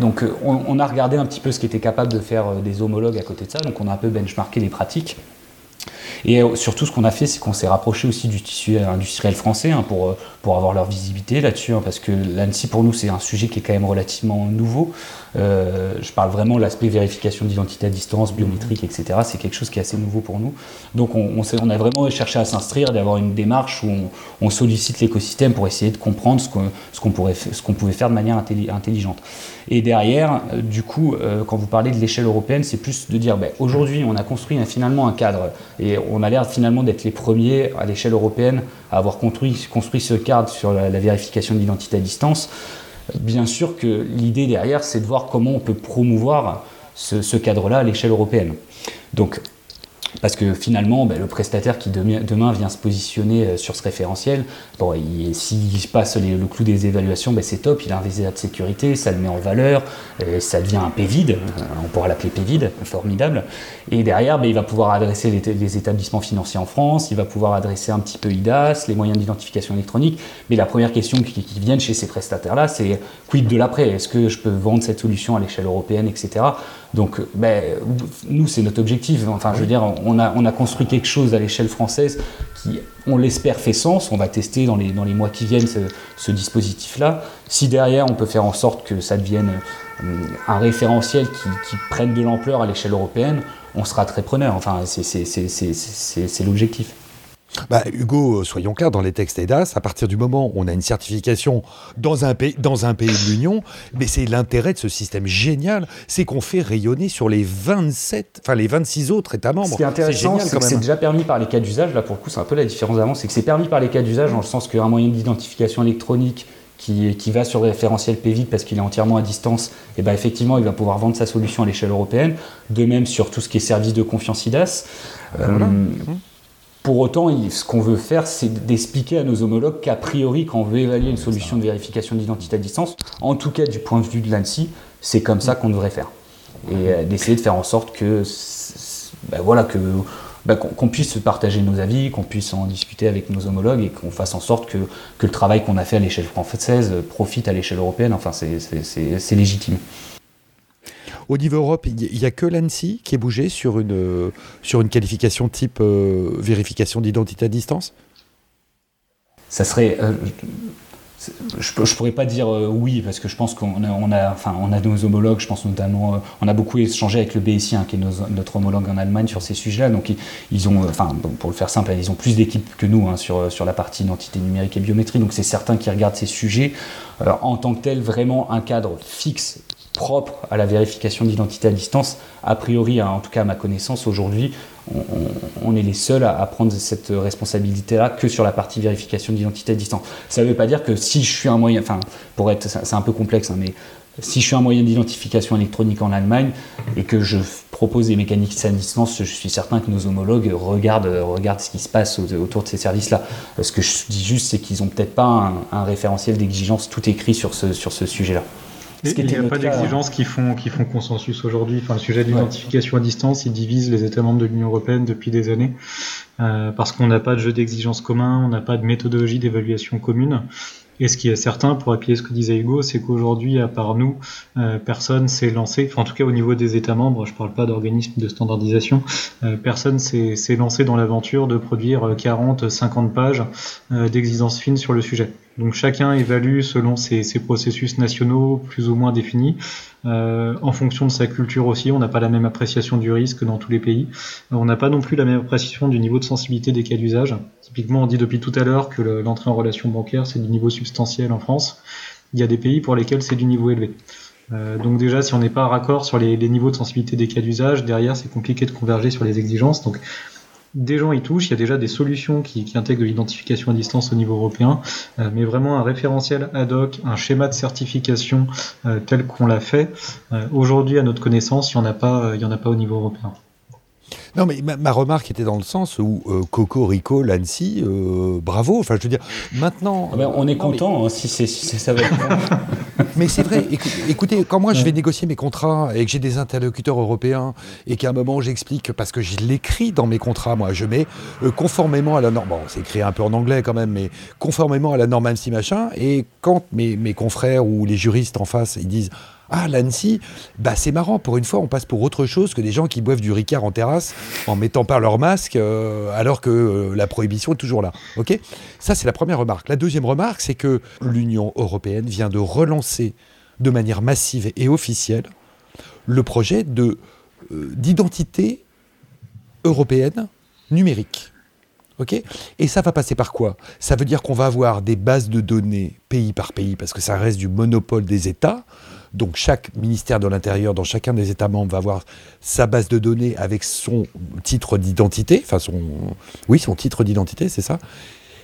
donc on, a regardé un petit peu ce qui était capable de faire euh, des homologues à côté de ça. Donc on a un peu benchmarké les pratiques. Et euh, surtout, ce qu'on a fait, c'est qu'on s'est rapproché aussi du tissu industriel français hein, pour, pour avoir leur visibilité là-dessus, hein, parce que l'ANSI, pour nous, c'est un sujet qui est quand même relativement nouveau. Euh, je parle vraiment de l'aspect vérification d'identité à distance, biométrique, etc. C'est quelque chose qui est assez nouveau pour nous. Donc on, on, a vraiment cherché à s'instruire, d'avoir une démarche où on, sollicite l'écosystème pour essayer de comprendre ce qu'on ce qu'on pouvait faire de manière intelligente. Et derrière, euh, du coup, euh, quand vous parlez de l'échelle européenne, c'est plus de dire, ben, aujourd'hui, on a construit finalement un cadre et on a l'air finalement d'être les premiers à l'échelle européenne à avoir construit, construit ce cadre sur la, la vérification d'identité à distance. Bien sûr que l'idée derrière, c'est de voir comment on peut promouvoir ce, cadre-là à l'échelle européenne. Donc, parce que finalement, ben, le prestataire qui demain vient se positionner euh, sur ce référentiel, bon, s'il passe le clou des évaluations, ben, c'est top, il a un visa de sécurité, ça le met en valeur, ça devient un PVID, euh, on pourra l'appeler PVID, formidable. Et derrière, ben, il va pouvoir adresser les, établissements financiers en France, il va pouvoir adresser un petit peu IDAS, les moyens d'identification électronique. Mais la première question qui, qui vient chez ces prestataires-là, c'est quid de l'après? Est-ce que je peux vendre cette solution à l'échelle européenne, etc. Donc, ben, nous, c'est notre objectif. Enfin, je veux dire, on a, on a construit quelque chose à l'échelle française qui, on l'espère, fait sens. On va tester dans les, dans les mois qui viennent ce, dispositif-là. Si derrière, on peut faire en sorte que ça devienne euh, un référentiel qui, qui prenne de l'ampleur à l'échelle européenne, on sera très preneur. Enfin, c'est l'objectif. Bah, Hugo, soyons clairs, dans les textes EDAS, à partir du moment où on a une certification dans un pays, dans un pays de l'Union, mais c'est l'intérêt de ce système génial, c'est qu'on fait rayonner sur les 27, enfin les 26 autres États membres. Ce qui est intéressant, c'est que c'est déjà permis par les cas d'usage. Là, pour le coup, c'est un peu la différence d'avant, c'est que c'est permis par les cas d'usage dans le sens qu'un moyen d'identification électronique qui, qui, va sur le référentiel PVID parce qu'il est entièrement à distance, et ben effectivement, il va pouvoir vendre sa solution à l'échelle européenne. De même sur tout ce qui est service de confiance IDAS. Euh, pour autant, ce qu'on veut faire, c'est d'expliquer à nos homologues qu'a priori, quand on veut évaluer une solution de vérification d'identité à distance, en tout cas du point de vue de l'ANSI, c'est comme ça qu'on devrait faire. Et euh, d'essayer de faire en sorte que, ben voilà, que ben qu'on puisse partager nos avis, qu'on puisse en discuter avec nos homologues et qu'on fasse en sorte que, que le travail qu'on a fait à l'échelle française profite à l'échelle européenne. Enfin, c'est légitime. Au niveau Europe, il n'y a que l'ANSI qui est bougé sur une, sur une qualification type euh, vérification d'identité à distance? Ça serait. Euh, je ne pourrais pas dire euh, oui, parce que je pense qu'on a, enfin, on a nos homologues, je pense notamment, on a beaucoup échangé avec le BSI, hein, qui est notre homologue en Allemagne sur ces sujets-là. Donc, ils, ont, enfin, pour le faire simple, ils ont plus d'équipes que nous hein, sur, sur la partie identité numérique et biométrie. Donc, c'est certains qui regardent ces sujets. en tant que tel, vraiment un cadre fixe propre à la vérification d'identité à distance. A priori, hein, en tout cas à ma connaissance, aujourd'hui, on, est les seuls à, prendre cette responsabilité-là que sur la partie vérification d'identité à distance. Ça ne veut pas dire que si je suis un moyen, enfin, pour être, c'est un peu complexe, hein, mais si je suis un moyen d'identification électronique en Allemagne et que je propose des mécaniques à distance, je suis certain que nos homologues regardent, regardent ce qui se passe autour de ces services-là. Ce que je dis juste, c'est qu'ils n'ont peut-être pas un, un référentiel d'exigence tout écrit sur ce, sur ce sujet-là. Il n'y a pas d'exigences qui font, qui font consensus aujourd'hui. Enfin, le sujet d'identification à distance, il divise les États membres de l'Union européenne depuis des années, euh, parce qu'on n'a pas de jeu d'exigence commun, on n'a pas de méthodologie d'évaluation commune. Et ce qui est certain, pour appuyer ce que disait Hugo, c'est qu'aujourd'hui, à part nous, euh, personne s'est lancé, enfin en tout cas au niveau des États membres, je ne parle pas d'organismes de standardisation, euh, personne s'est lancé dans l'aventure de produire 40, 50 pages d'exigence fine sur le sujet. Donc chacun évalue selon ses, processus nationaux plus ou moins définis. Euh, en fonction de sa culture aussi, on n'a pas la même appréciation du risque dans tous les pays. On n'a pas non plus la même appréciation du niveau de sensibilité des cas d'usage. Typiquement, on dit depuis tout à l'heure que l'entrée en relation bancaire, c'est du niveau substantiel en France. Il y a des pays pour lesquels c'est du niveau élevé. Euh, donc déjà, si on n'est pas raccord sur les, les, niveaux de sensibilité des cas d'usage, derrière, c'est compliqué de converger sur les exigences. Donc des gens y touchent, il y a déjà des solutions qui, intègrent de l'identification à distance au niveau européen, euh, mais vraiment un référentiel ad hoc, un schéma de certification euh, tel qu'on l'a fait, euh, aujourd'hui à notre connaissance, il n'y en, a en a pas au niveau européen. Non, mais ma, remarque était dans le sens où Coco, Rico, Lancy, bravo. Enfin, je veux dire, maintenant. Ah ben, on est content hein, si, c'est, si ça va être. [LAUGHS] Mais c'est vrai, écoutez, quand moi je vais négocier mes contrats et que j'ai des interlocuteurs européens et qu'à un moment j'explique, parce que je l'écris dans mes contrats, moi, je mets euh, conformément à la norme, bon, c'est écrit un peu en anglais quand même, mais conformément à la norme ANSI machin, et quand mes, mes confrères ou les juristes en face, ils disent ah, l'Annecy, bah, c'est marrant, pour une fois, on passe pour autre chose que des gens qui boivent du Ricard en terrasse en mettant pas leur masque euh, alors que euh, la prohibition est toujours là. Ok? Ça, c'est la première remarque. La deuxième remarque, c'est que l'Union européenne vient de relancer de manière massive et officielle le projet euh, d'identité européenne numérique. ok? Et ça va passer par quoi? Ça veut dire qu'on va avoir des bases de données pays par pays, parce que ça reste du monopole des États. Donc chaque ministère de l'Intérieur dans chacun des États membres va avoir sa base de données avec son titre d'identité, enfin son, oui, son titre d'identité, c'est ça.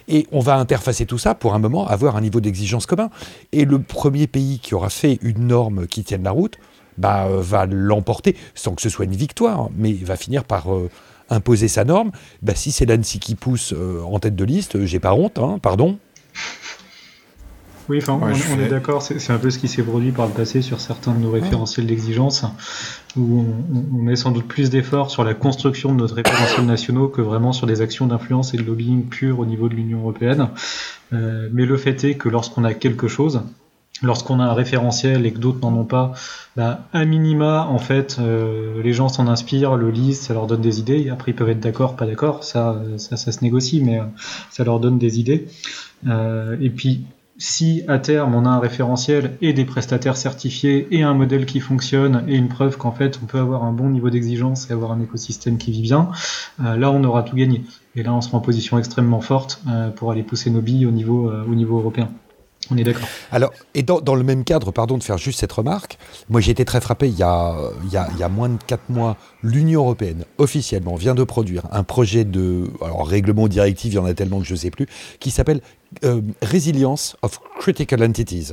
Et on va interfacer tout ça pour un moment avoir un niveau d'exigence commun. Et le premier pays qui aura fait une norme qui tienne la route, bah, euh, va l'emporter, sans que ce soit une victoire, mais va finir par euh, imposer sa norme. Bah, si c'est l'ANSI qui pousse euh, en tête de liste, j'ai pas honte, hein, pardon. Oui, enfin, on, est d'accord, c'est un peu ce qui s'est produit par le passé sur certains de nos référentiels d'exigence, où on, met sans doute plus d'efforts sur la construction de notre référentiels nationaux que vraiment sur des actions d'influence et de lobbying pur au niveau de l'Union européenne. Euh, mais le fait est que lorsqu'on a quelque chose, lorsqu'on a un référentiel et que d'autres n'en ont pas, bah, à minima, en fait, euh, les gens s'en inspirent, le lisent, ça leur donne des idées. Après, ils peuvent être d'accord, pas d'accord, ça, ça, ça, se négocie, mais euh, ça leur donne des idées. Euh, et puis, si à terme on a un référentiel et des prestataires certifiés et un modèle qui fonctionne et une preuve qu'en fait on peut avoir un bon niveau d'exigence et avoir un écosystème qui vit bien, euh, là on aura tout gagné. Et là on sera en position extrêmement forte euh, pour aller pousser nos billes au niveau, euh, au niveau européen. On est d'accord. Alors, et dans, le même cadre, pardon de faire juste cette remarque, moi j'ai été très frappé, il y, a, il, y a, moins de 4 mois, l'Union Européenne, officiellement, vient de produire un projet de, alors règlement directive, il y en a tellement que je ne sais plus, qui s'appelle euh, Resilience of Critical Entities.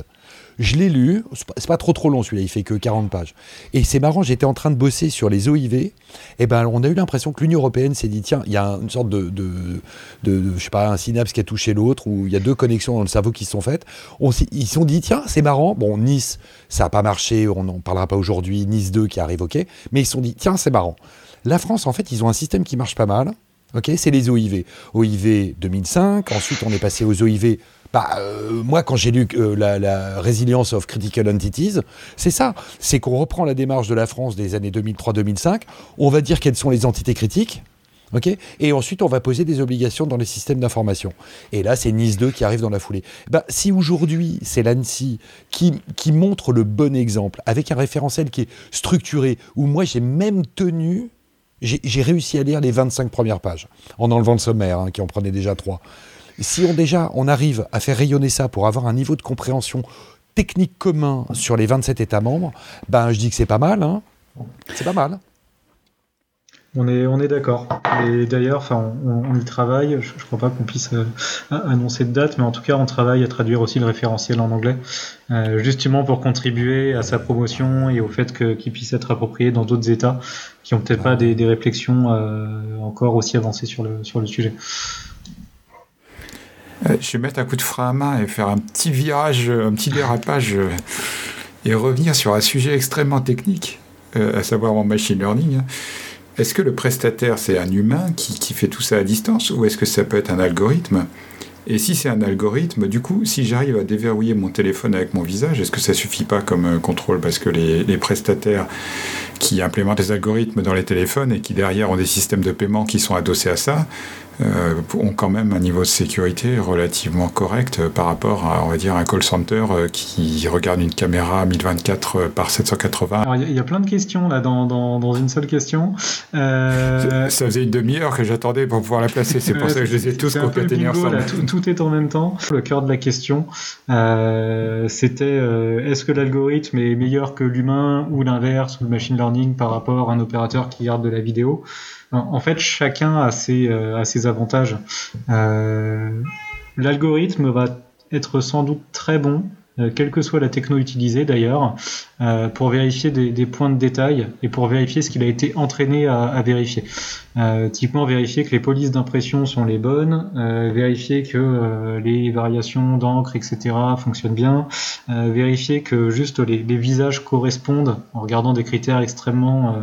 Je l'ai lu, c'est pas trop trop long celui-là, il fait que 40 pages. Et c'est marrant, j'étais en train de bosser sur les OIV, et ben on a eu l'impression que l'Union Européenne s'est dit, tiens, il y a une sorte de, de, de, je sais pas, un synapse qui a touché l'autre, ou il y a deux connexions dans le cerveau qui se sont faites. On, ils se sont dit, tiens, c'est marrant, bon, Nice, ça n'a pas marché, on n'en parlera pas aujourd'hui, Nice 2 qui arrive, ok, mais ils se sont dit, tiens, c'est marrant. La France, en fait, ils ont un système qui marche pas mal, ok, c'est les OIV. OIV 2005, ensuite on est passé aux OIV bah, euh, moi, quand j'ai lu euh, la, la, Resilience of Critical Entities, c'est ça. C'est qu'on reprend la démarche de la France des années 2003-2005. On va dire quelles sont les entités critiques. ok? Et ensuite, on va poser des obligations dans les systèmes d'information. Et là, c'est Nice 2 qui arrive dans la foulée. Bah, si aujourd'hui, c'est l'ANSI qui, montre le bon exemple, avec un référentiel qui est structuré, où moi, j'ai même tenu j'ai réussi à lire les 25 premières pages, en enlevant le sommaire, hein, qui en prenait déjà trois si on déjà on arrive à faire rayonner ça pour avoir un niveau de compréhension technique commun sur les 27 États membres, ben je dis que c'est pas mal. Hein. C'est pas mal. On est, on est d'accord. Et d'ailleurs, enfin, on, y travaille. Je, ne crois pas qu'on puisse euh, annoncer de date, mais en tout cas, on travaille à traduire aussi le référentiel en anglais, euh, justement pour contribuer à sa promotion et au fait qu'il puisse être approprié dans d'autres États qui ont peut-être pas des, réflexions euh, encore aussi avancées sur le, sur le sujet. Euh, je vais mettre un coup de frein à main et faire un petit virage, un petit dérapage euh, et revenir sur un sujet extrêmement technique, euh, à savoir en machine learning. Est-ce que le prestataire, c'est un humain qui, qui, fait tout ça à distance ou est-ce que ça peut être un algorithme? Et si c'est un algorithme, du coup, si j'arrive à déverrouiller mon téléphone avec mon visage, est-ce que ça suffit pas comme contrôle? Parce que les, les prestataires qui implémentent des algorithmes dans les téléphones et qui derrière ont des systèmes de paiement qui sont adossés à ça, euh, ont quand même un niveau de sécurité relativement correct euh, par rapport à, on va dire, un call center euh, qui regarde une caméra 1024 par 780. il y, a plein de questions là dans, dans, dans une seule question. Ça faisait une demi-heure que j'attendais pour pouvoir la placer, c'est pour ça que je les ai tous concaténés ensemble. tout, tout, est en même temps. Le cœur de la question, c'était est-ce que l'algorithme est meilleur que l'humain ou l'inverse ou le machine learning par rapport à un opérateur qui garde de la vidéo? En fait, chacun a ses, euh, avantages. Euh, L'algorithme va être sans doute très bon euh, quelle que soit la techno utilisée d'ailleurs, euh, pour vérifier des, points de détail et pour vérifier ce qu'il a été entraîné à, vérifier. Euh, typiquement vérifier que les polices d'impression sont les bonnes, vérifier que les variations d'encre, etc. fonctionnent bien, vérifier que juste les, visages correspondent en regardant des critères extrêmement,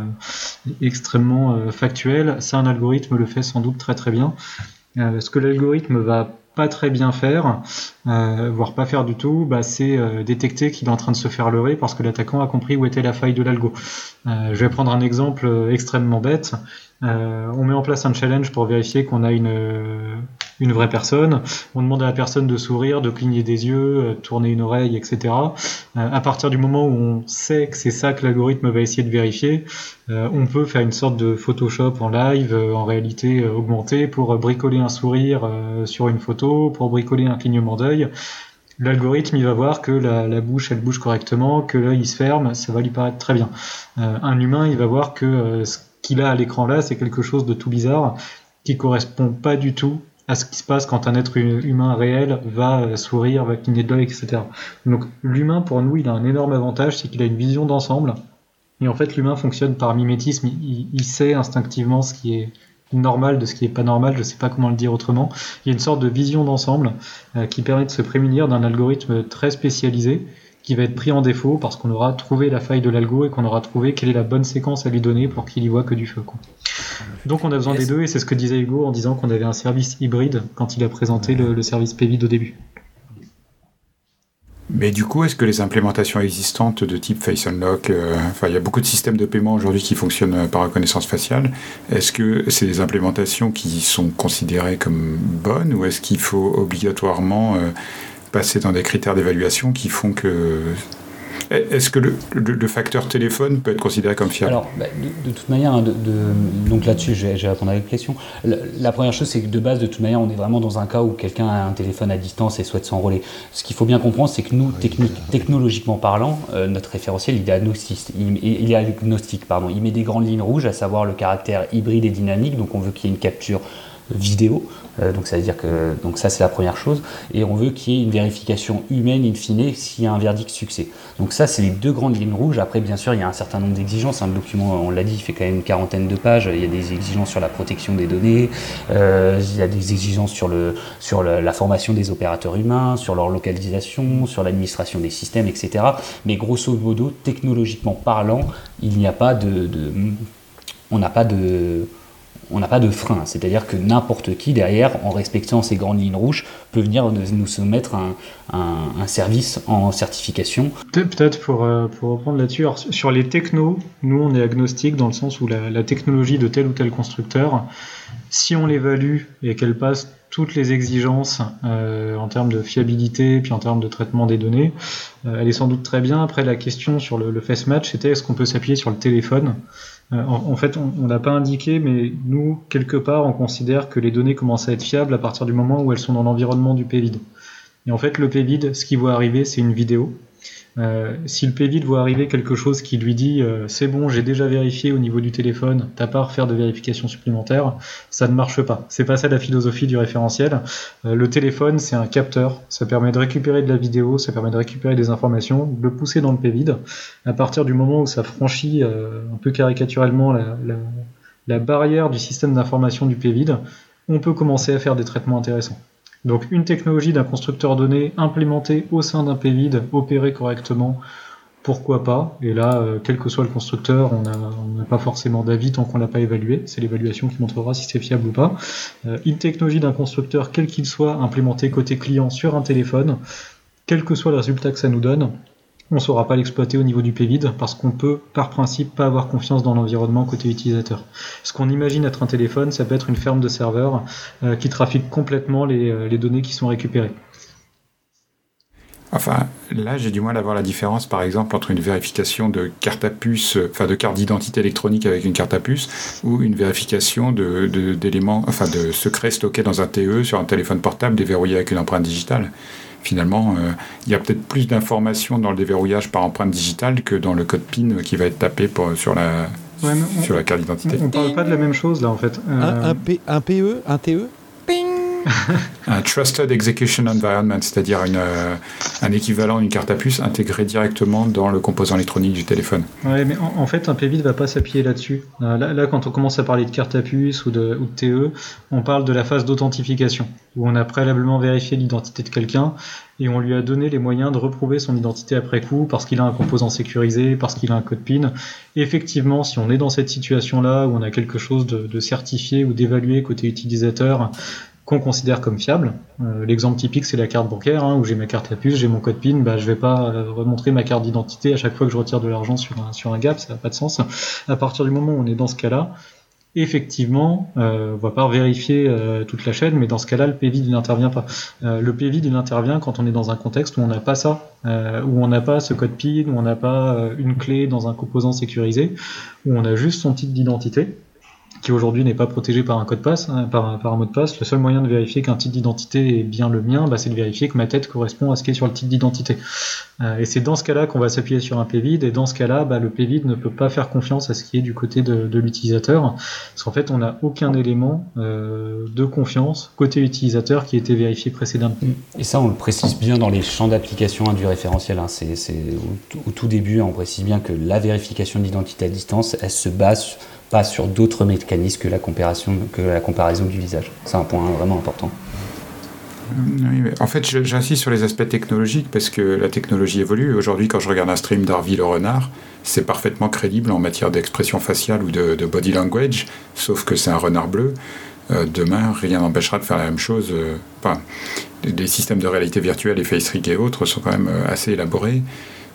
extrêmement factuels. Ça, un algorithme le fait sans doute très très bien. ce que l'algorithme va pas très bien faire, euh, voire pas faire du tout, bah, c'est euh, détecter qu'il est en train de se faire leurrer parce que l'attaquant a compris où était la faille de l'algo. Euh, je vais prendre un exemple extrêmement bête. Euh, on met en place un challenge pour vérifier qu'on a une, euh, une vraie personne. On demande à la personne de sourire, de cligner des yeux, euh, tourner une oreille, etc. à partir du moment où on sait que c'est ça que l'algorithme va essayer de vérifier, on peut faire une sorte de Photoshop en live, en réalité augmentée, pour bricoler un sourire sur une photo, pour bricoler un clignement d'œil l'algorithme il va voir que la, la, bouche elle bouge correctement, que l'œil il se ferme, ça va lui paraître très bien. un humain il va voir que qu'il a à l'écran là, c'est quelque chose de tout bizarre qui correspond pas du tout à ce qui se passe quand un être humain réel va euh, sourire, va cligner de l'œil, etc. Donc l'humain, pour nous, il a un énorme avantage, c'est qu'il a une vision d'ensemble. Et en fait, l'humain fonctionne par mimétisme. Il, sait instinctivement ce qui est normal de ce qui est pas normal, je sais pas comment le dire autrement. Il y a une sorte de vision d'ensemble euh, qui permet de se prémunir d'un algorithme très spécialisé qui va être pris en défaut parce qu'on aura trouvé la faille de l'algo et qu'on aura trouvé quelle est la bonne séquence à lui donner pour qu'il y voit que du feu. Donc on a besoin des deux et c'est ce que disait Hugo en disant qu'on avait un service hybride quand il a présenté le, service PVID au début. Mais du coup, est-ce que les implémentations existantes de type Face Unlock, euh, enfin, il y a beaucoup de systèmes de paiement aujourd'hui qui fonctionnent euh, par reconnaissance faciale. Est-ce que c'est des implémentations qui sont considérées comme bonnes ou est-ce qu'il faut obligatoirement euh, passer dans des critères d'évaluation qui font que est-ce que le, facteur téléphone peut être considéré comme fiable? Alors, bah, de, toute manière, hein, de, donc là-dessus, je vais, répondre à la question. La, première chose, c'est que de base, de toute manière, on est vraiment dans un cas où quelqu'un a un téléphone à distance et souhaite s'enrôler. Ce qu'il faut bien comprendre, c'est que nous, technologiquement parlant, euh, notre référentiel, il est agnostique. Il, est agnostique, pardon. Il met des grandes lignes rouges, à savoir le caractère hybride et dynamique. Donc, on veut qu'il y ait une capture vidéo. Euh, donc ça veut dire que donc ça c'est la première chose. Et on veut qu'il y ait une vérification humaine in fine s'il y a un verdict succès. Donc ça c'est les deux grandes lignes rouges. Après bien sûr il y a un certain nombre d'exigences. Hein. document on l'a dit il fait quand même une quarantaine de pages. Il y a des exigences sur la protection des données. Euh, il y a des exigences sur le sur la formation des opérateurs humains, sur leur localisation, sur l'administration des systèmes, etc. Mais grosso modo technologiquement parlant il n'y a pas de on n'a pas de on n'a pas de frein. C'est-à-dire que n'importe qui derrière, en respectant ces grandes lignes rouges, peut venir nous soumettre un, un, service en certification. Peut-être pour, euh, pour reprendre là-dessus, sur les technos, nous on est agnostique dans le sens où la, technologie de tel ou tel constructeur, si on l'évalue et qu'elle passe toutes les exigences euh, en termes de fiabilité puis en termes de traitement des données, euh, elle est sans doute très bien. Après la question sur le, le face match, c'était est-ce qu'on peut s'appuyer sur le téléphone? Euh, en, fait, on n'a pas indiqué, mais nous, quelque part, on considère que les données commencent à être fiables à partir du moment où elles sont dans l'environnement du PVID. Et en fait, le PVID, ce qui va arriver, c'est une vidéo. Euh, si le PVID voit arriver quelque chose qui lui dit euh, c'est bon, j'ai déjà vérifié au niveau du téléphone, t'as pas à refaire de vérification supplémentaire, ça ne marche pas. C'est pas ça la philosophie du référentiel. Euh, le téléphone, c'est un capteur, ça permet de récupérer de la vidéo, ça permet de récupérer des informations, de le pousser dans le PVID. À partir du moment où ça franchit un peu caricaturellement la, la barrière du système d'information du PVID, on peut commencer à faire des traitements intéressants. Donc une technologie d'un constructeur donné implémentée au sein d'un PVID, opérée correctement, pourquoi pas Et là, euh, quel que soit le constructeur, on n'a pas forcément d'avis tant qu'on l'a pas évalué. C'est l'évaluation qui montrera si c'est fiable ou pas. Euh, une technologie d'un constructeur, quel qu'il soit, implémentée côté client sur un téléphone, quel que soit le résultat que ça nous donne, on ne saura pas l'exploiter au niveau du PVID parce qu'on peut par principe pas avoir confiance dans l'environnement côté utilisateur. Ce qu'on imagine être un téléphone, ça peut être une ferme de serveurs euh, qui trafique complètement les, les données qui sont récupérées. Enfin, là, j'ai du mal à voir la différence, par exemple, entre une vérification de carte à puce, enfin de carte d'identité électronique avec une carte à puce, ou une vérification d'éléments, enfin de secrets stockés dans un TE sur un téléphone portable déverrouillé avec une empreinte digitale. Finalement, euh, il y a peut-être plus d'informations dans le déverrouillage par empreinte digitale que dans le code PIN qui va être tapé pour, sur la, sur la carte d'identité. On, ne parle pas de la même chose là en fait. Un, un, euh, un PE, un TE [LAUGHS] un Trusted Execution Environment, c'est-à-dire euh, un équivalent d'une carte à puce intégré directement dans le composant électronique du téléphone. Ouais, mais en, fait, un PVID ne va pas s'appuyer là-dessus. Euh, là, quand on commence à parler de carte à puce ou de, TE, on parle de la phase d'authentification, où on a préalablement vérifié l'identité de quelqu'un et on lui a donné les moyens de reprouver son identité après coup parce qu'il a un composant sécurisé, parce qu'il a un code PIN. effectivement, si on est dans cette situation-là où on a quelque chose de certifié ou d'évalué côté utilisateur, qu'on considère comme fiable. Euh, l'exemple typique, c'est la carte bancaire, hein, où j'ai ma carte à puce, j'ai mon code PIN, bah, je vais pas euh, remontrer ma carte d'identité à chaque fois que je retire de l'argent sur un, sur gap, ça n'a pas de sens. À partir du moment où on est dans ce cas-là, effectivement, euh, on va pas vérifier euh, toute la chaîne, mais dans ce cas-là, le PVID n'intervient pas. le PVID il intervient quand on est dans un contexte où on n'a pas ça, où on n'a pas ce code PIN, où on n'a pas une clé dans un composant sécurisé, où on a juste son titre d'identité qui aujourd'hui n'est pas protégé par un code passe, hein, par, un, mot de passe. Le seul moyen de vérifier qu'un titre d'identité est bien le mien, bah, c'est de vérifier que ma tête correspond à ce qui est sur le titre d'identité. Euh, et c'est dans ce cas-là qu'on va s'appuyer sur un PVID, et dans ce cas-là, bah, le PVID ne peut pas faire confiance à ce qui est du côté de, l'utilisateur, parce qu'en fait, on n'a aucun élément euh, de confiance côté utilisateur qui a été vérifié précédemment. Et ça, on le précise bien dans les champs d'application du référentiel. Hein. C'est, au, au, tout début, on précise bien que la vérification d'identité à distance, elle se base pas sur d'autres mécanismes que la, comparaison, que la comparaison du visage. C'est un point vraiment important. en fait, j'insiste sur les aspects technologiques parce que la technologie évolue. Aujourd'hui, quand je regarde un stream d'Arville le renard, c'est parfaitement crédible en matière d'expression faciale ou de, body language, sauf que c'est un renard bleu. Euh, demain, rien n'empêchera de faire la même chose. Euh, les systèmes de réalité virtuelle, et face et autres sont quand même euh, assez élaborés.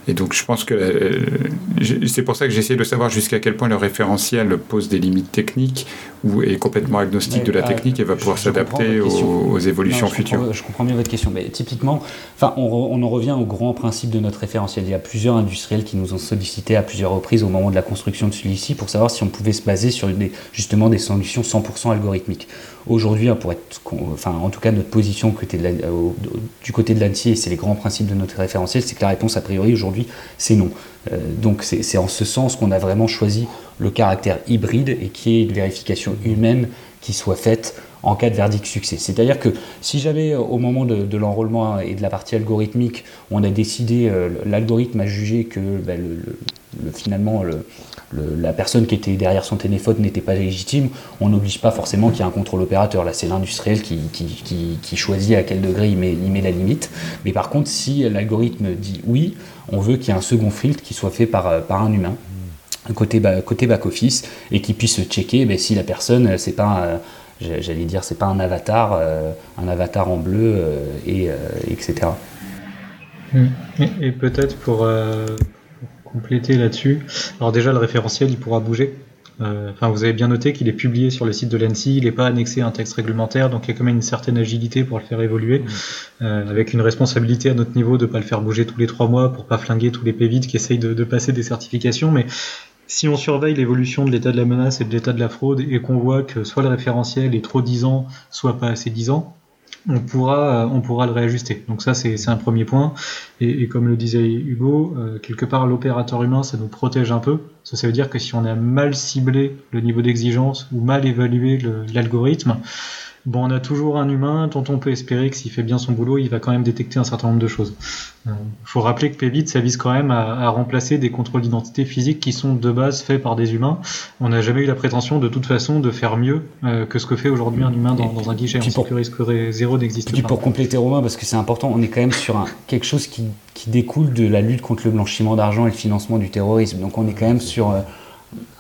Et donc je pense que euh, c'est pour ça que j'essaie de savoir jusqu'à quel point le référentiel pose des limites techniques ou est complètement agnostique de la bah, technique et va pouvoir s'adapter aux, évolutions futures. je comprends bien votre question. Mais typiquement, enfin, on, en revient au grand principe de notre référentiel. Il y a plusieurs industriels qui nous ont sollicité à plusieurs reprises au moment de la construction de celui-ci pour savoir si on pouvait se baser sur justement des solutions 100% algorithmiques. Aujourd'hui, hein, en tout cas, notre position du côté de l'ANSI, et c'est les grands principes de notre référentiel, c'est que la réponse a priori aujourd'hui, c'est non. Euh, donc c'est en ce sens qu'on a vraiment choisi le caractère hybride et qui est une vérification humaine qui soit faite en cas de verdict succès. C'est-à-dire que si jamais euh, au moment de, l'enrôlement et de la partie algorithmique, on a décidé, euh, l'algorithme a jugé que ben, le, finalement la personne qui était derrière son téléphone n'était pas légitime, on n'oblige pas forcément qu'il y ait un contrôle opérateur. Là, c'est l'industriel qui, qui, choisit à quel degré il met, il met la limite. Mais par contre, si l'algorithme dit oui, on veut qu'il y ait un second filtre qui soit fait par, par un humain côté, côté back-office et qui puisse checker ben, si la personne, c'est pas j'allais dire, c'est pas un avatar, euh, un avatar en bleu, euh, et, euh, etc. Hmm. Et, peut-être pour, compléter là-dessus, alors déjà le référentiel il pourra bouger. Enfin, vous avez bien noté qu'il est publié sur le site de l'ANSI, il n'est pas annexé à un texte réglementaire, donc il y a quand même une certaine agilité pour le faire évoluer, hmm. avec une responsabilité à notre niveau de ne pas le faire bouger tous les trois mois pour pas flinguer tous les pévides qui essayent de, de passer des certifications, mais si on surveille l'évolution de l'état de la menace et de l'état de la fraude et qu'on voit que soit le référentiel est trop 10 ans, soit pas assez 10 ans, on pourra, on pourra le réajuster. Donc ça, c'est un premier point. Et, comme le disait Hugo, euh, quelque part, l'opérateur humain, ça nous protège un peu. Ça, ça veut dire que si on a mal ciblé le niveau d'exigence ou mal évalué l'algorithme, bon, on a toujours un humain dont on peut espérer que s'il fait bien son boulot, il va quand même détecter un certain nombre de choses. Il euh, faut rappeler que PVID, ça vise quand même à, remplacer des contrôles d'identité physique qui sont de base faits par des humains. On n'a jamais eu la prétention de toute façon de faire mieux euh, que ce que fait aujourd'hui un humain dans, un guichet. On pour, risquerait zéro d'exister. Puis pour compléter Romain, parce que c'est important, on est quand même sur un, quelque chose qui, qui, découle de la lutte contre le blanchiment d'argent et le financement du terrorisme. Donc on est quand même sur... Euh,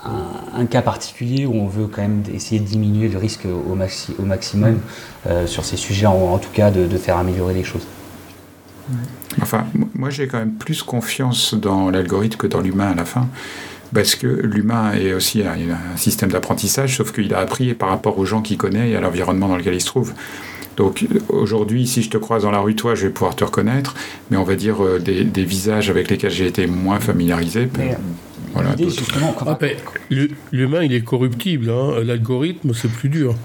un, cas particulier où on veut quand même essayer de diminuer le risque au, maxi, au maximum euh, sur ces sujets, en, en tout cas de, faire améliorer les choses. Enfin, Moi, j'ai quand même plus confiance dans l'algorithme que dans l'humain à la fin. Parce que l'humain est aussi un, un système d'apprentissage, sauf qu'il a appris par rapport aux gens qu'il connaît et à l'environnement dans lequel il se trouve. Donc aujourd'hui, si je te croise dans la rue, toi, je vais pouvoir te reconnaître, mais on va dire euh, des, des visages avec lesquels j'ai été moins familiarisé. Mais, Voilà, l'idée, d'autres. justement, quand- Ah, L'humain, il est corruptible. hein. L'algorithme, c'est plus dur.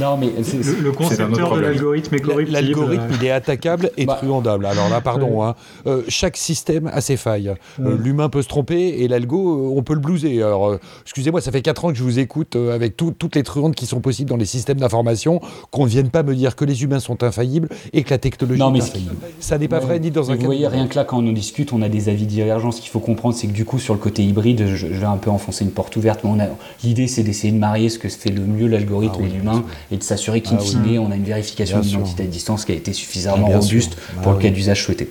non, mais c'est- Le, le concepteur de l'algorithme est corruptible. L'algorithme, il est attaquable et Bah. truandable. Alors là, pardon, hein, euh, chaque système a ses failles. Euh, L'humain peut se tromper et l'algo, euh, on peut le blouser. Alors, euh, excusez-moi, ça fait 4 ans que je vous écoute euh, avec tout- toutes les truandes qui sont possibles dans les systèmes d'information, qu'on ne vienne pas me dire que les humains sont infaillibles et que la technologie Non, mais est infaillible. Ça n'est pas Ouais. vrai ni dans Mais un Vous voyez, rien que là, quand on en discute, on a des avis divergents. Ce qu'il faut comprendre, c'est que du coup, sur le côté hybride, je, je vais un peu enfoncer une porte ouverte. Mais l'idée, c'est d'essayer de marier ce que fait le mieux l'algorithme Ah oui, et l'humain et de s'assurer qu'in Ah oui. fine, on a une vérification d'identité à distance qui a été suffisamment Ah, bien robuste. Ah pour le oui. cas d'usage souhaité.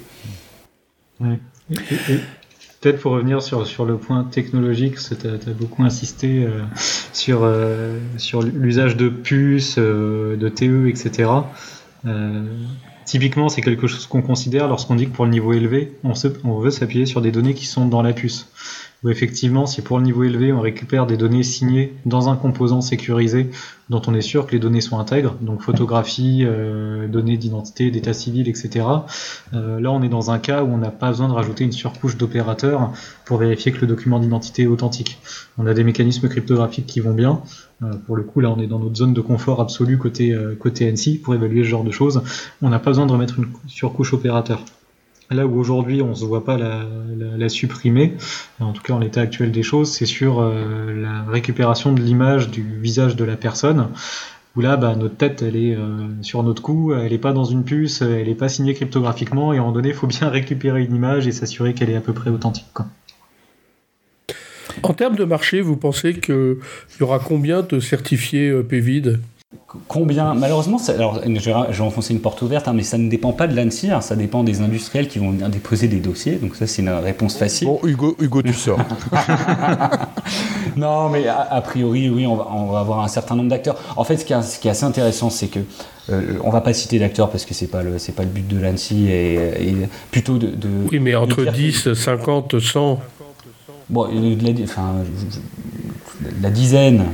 Ouais. Peut-être pour revenir sur, sur le point technologique, tu as, beaucoup insisté euh, [LAUGHS] sur, euh, sur l'usage de puces, euh, de TE, etc. Euh, typiquement, c'est quelque chose qu'on considère lorsqu'on dit que pour le niveau élevé, on, se, on veut s'appuyer sur des données qui sont dans la puce. Ou effectivement, si pour le niveau élevé, on récupère des données signées dans un composant sécurisé dont on est sûr que les données sont intègres, donc photographie, euh, données d'identité, d'état civil, etc. Euh, là, on est dans un cas où on n'a pas besoin de rajouter une surcouche d'opérateurs pour vérifier que le document d'identité est authentique. On a des mécanismes cryptographiques qui vont bien. Euh, pour le coup, là, on est dans notre zone de confort absolu côté, côté NC pour évaluer ce genre de choses. On n'a pas besoin de remettre une surcouche opérateur. Là où aujourd'hui on se voit pas la, supprimer, en tout cas en l'état actuel des choses, c'est sur euh, la récupération de l'image du visage de la personne, où là bah, notre tête elle est euh, sur notre cou, elle est pas dans une puce, elle est pas signée cryptographiquement, et à un moment donné il faut bien [LAUGHS] récupérer une image et s'assurer qu'elle est à peu près authentique. En termes de marché, vous pensez qu'il y aura combien de certifiés euh, PVID Combien Malheureusement, ça- alors, je vais enfoncer une porte ouverte, hein, mais ça ne dépend pas de l'ANSI, hein, ça dépend des industriels qui vont venir déposer des dossiers. Donc ça, c'est une réponse facile. Bon, Hugo, Hugo, tu sors. [LAUGHS] Non, mais a, a priori, oui, on va, on va avoir un certain nombre d'acteurs. En fait, ce qui est, ce qui est assez intéressant, c'est que euh, on va pas citer d'acteurs parce que c'est pas le c'est pas le but de l'ANSI et, et plutôt de, de Oui, mais entre de dire- 10, 50, 100. Bon, euh, de la, enfin, la dizaine.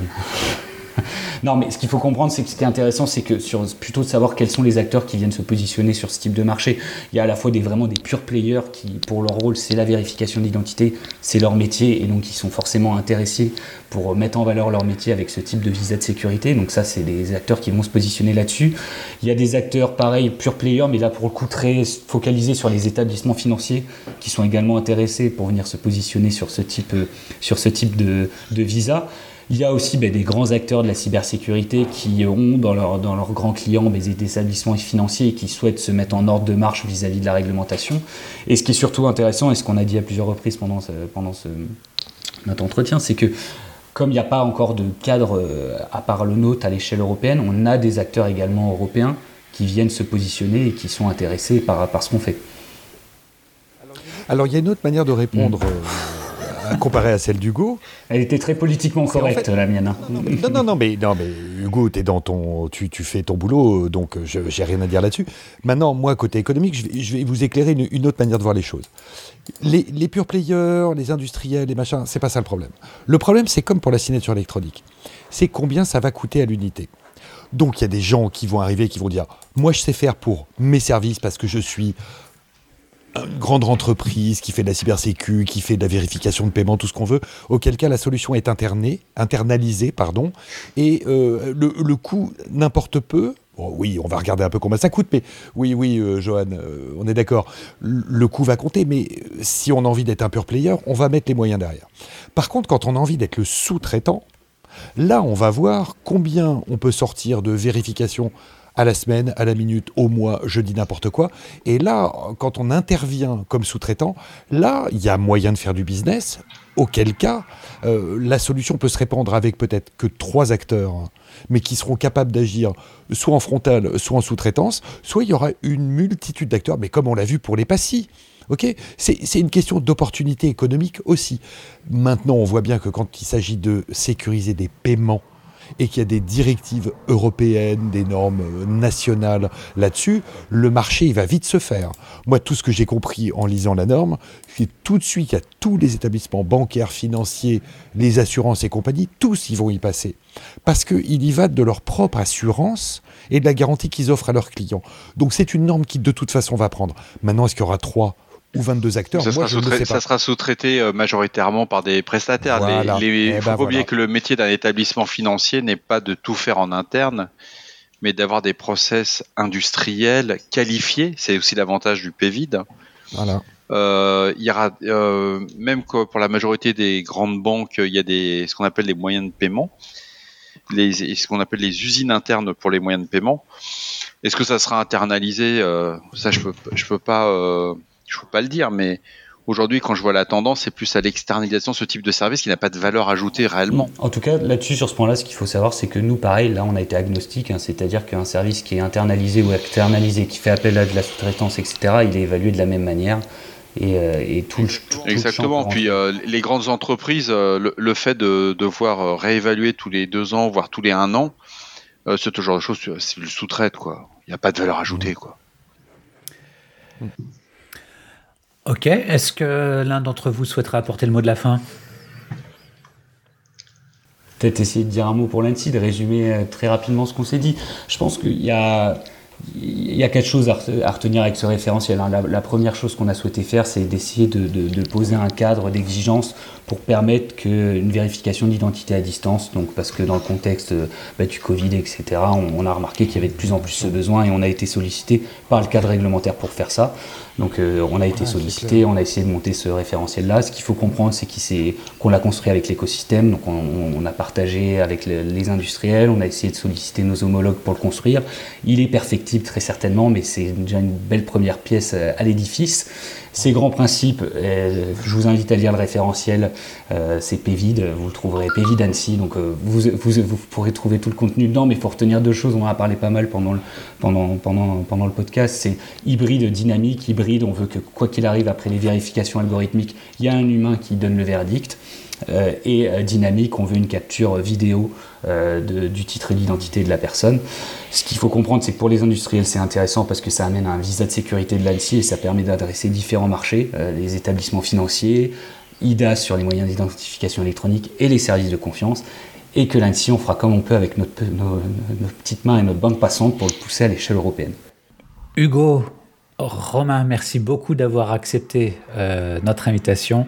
[LAUGHS] non, mais ce qu'il faut comprendre, c'est que ce qui est intéressant, c'est que sur, plutôt de savoir quels sont les acteurs qui viennent se positionner sur ce type de marché. Il y a à la fois des, vraiment des purs players qui, pour leur rôle, c'est la vérification d'identité, c'est leur métier, et donc ils sont forcément intéressés pour mettre en valeur leur métier avec ce type de visa de sécurité. Donc ça, c'est des acteurs qui vont se positionner là-dessus. Il y a des acteurs, pareil, pure players, mais là, pour le coup, très focalisés sur les établissements financiers qui sont également intéressés pour venir se positionner sur ce type, euh, sur ce type de, de visa. Il y a aussi ben, des grands acteurs de la cybersécurité qui ont dans leurs dans grands clients ben, des établissements financiers et qui souhaitent se mettre en ordre de marche vis-à-vis de la réglementation. Et ce qui est surtout intéressant, et ce qu'on a dit à plusieurs reprises pendant, ce- pendant ce, notre entretien, c'est que comme il n'y a pas encore de cadre euh, à part le nôtre à l'échelle européenne, on a des acteurs également européens qui viennent se positionner et qui sont intéressés par, par ce qu'on fait. Alors, il y a une autre manière de répondre euh, à- comparée à celle d'Hugo. Elle était très politiquement en correcte, fait- la mienne. hein. Non, non, non, mais, non, mais Hugo, es dans ton, tu, tu fais ton boulot, donc je j'ai rien à dire là-dessus. Maintenant, moi, côté économique, je vais, je vais vous éclairer une, une autre manière de voir les choses. Les, les pure players, les industriels, les machins, c'est pas ça le problème. Le problème, c'est comme pour la signature électronique. C'est combien ça va coûter à l'unité. Donc, il y a des gens qui vont arriver, qui vont dire, moi, je sais faire pour mes services parce que je suis une grande entreprise qui fait de la cybersécu, qui fait de la vérification de paiement, tout ce qu'on veut, auquel cas la solution est internée, internalisée, pardon, et euh, le, coût n'importe peu. Oui, on va regarder un peu combien ça coûte, mais oui, oui, euh, Johan, euh, on est d'accord. Le coût va compter, mais si on a envie d'être un pure player, on va mettre les moyens derrière. Par contre, quand on a envie d'être le sous-traitant, là, on va voir combien on peut sortir de vérification à la semaine, à la minute, au mois, je dis n'importe quoi. Et là, quand on intervient comme sous-traitant, là, il y a moyen de faire du business, auquel cas, euh, la solution peut se répandre avec peut-être que trois acteurs, hein, mais qui seront capables d'agir soit en frontal, soit en sous-traitance, soit il y aura une multitude d'acteurs, mais comme on l'a vu pour les c'est c'est une question d'opportunité économique aussi. Maintenant, on voit bien que quand il s'agit de sécuriser des paiements, et qu'il y a des directives européennes, des normes euh, nationales là-dessus, le marché il va vite se faire. Moi, tout ce que j'ai compris en lisant la norme, c'est tout de suite, il y a tous les établissements bancaires, financiers, les assurances et compagnie, tous ils vont y passer. Parce qu'il y va de leur propre assurance et de la garantie qu'ils offrent à leurs clients. Donc c'est une norme qui de toute façon va prendre. Maintenant, est-ce qu'il y aura trois ou 22 acteurs. Ça, sera, sous-traité euh, majoritairement par des prestataires. Il ne eh faut ben pas oublier que le métier d'un établissement financier n'est pas de tout faire en interne, mais d'avoir des process industriels qualifiés. C'est aussi l'avantage du PVID. Voilà. Euh, il y aura euh, même pour la majorité des grandes banques, il y a des ce qu'on appelle les moyens de paiement, les, ce qu'on appelle les usines internes pour les moyens de paiement. Est-ce que ça sera internalisé? Ça, je peux je peux pas je peux pas le dire, mais aujourd'hui, quand je vois la tendance, c'est plus à l'externalisation de ce type de service qui n'a pas de valeur ajoutée réellement. En tout cas, là-dessus, sur ce point-là, ce qu'il faut savoir, c'est que nous, pareil, là, on a été agnostique, hein, c'est-à-dire qu'un service qui est internalisé ou externalisé, qui fait appel à de la sous-traitance, etc., il est évalué de la même manière. Et, euh, tout, le, Exactement. Puis euh, les grandes entreprises, euh, le, fait de devoir réévaluer tous les deux ans, voire tous les un an, c'est toujours de choses, c'est le sous-traite, quoi. Il n'y a pas de valeur ajoutée, quoi. Ok, est-ce que l'un d'entre vous souhaiterait apporter le mot de la fin? Peut-être essayer de dire un mot pour l'ANSI, de résumer euh, très rapidement ce qu'on s'est dit. Je pense qu'il y a il y a quelque chose à retenir avec ce référentiel. Hein. La, première chose qu'on a souhaité faire, c'est d'essayer de, poser un cadre d'exigence pour permettre une vérification d'identité à distance. Donc, parce que dans le contexte bah, du Covid, etc., on, a remarqué qu'il y avait de plus en plus ce besoin et on a été sollicité par le cadre réglementaire pour faire ça. Donc, euh, on a été sollicité, on a essayé de monter ce référentiel-là. Ce qu'il faut comprendre, c'est qu'on l'a construit avec l'écosystème. Donc, on, a partagé avec les industriels, on a essayé de solliciter nos homologues pour le construire. Il est perfectible très certainement, mais c'est déjà une belle première pièce euh, à l'édifice. Ces grands principes, euh, je vous invite à lire le référentiel, euh, c'est PVID, vous le trouverez PVID Annecy, donc vous, vous, pourrez trouver tout le contenu dedans, mais il faut retenir deux choses, on en a parlé pas mal pendant le, pendant, pendant, pendant le podcast, c'est hybride, dynamique, hybride, on veut que quoi qu'il arrive après les vérifications algorithmiques, il y a un humain qui donne le verdict. Euh, et euh, dynamique, on veut une capture vidéo euh, du titre et d'identité de la personne. Ce qu'il faut comprendre, c'est que pour les industriels, c'est intéressant parce que ça amène un visa de sécurité de l'ANSI et ça permet d'adresser différents marchés, les établissements financiers, IDAS sur les moyens d'identification électronique et les services de confiance et que l'ANSI, on fera comme on peut avec notre, nos, petites mains et notre bande passante pour le pousser à l'échelle européenne. Hugo, Romain, merci beaucoup d'avoir accepté notre invitation.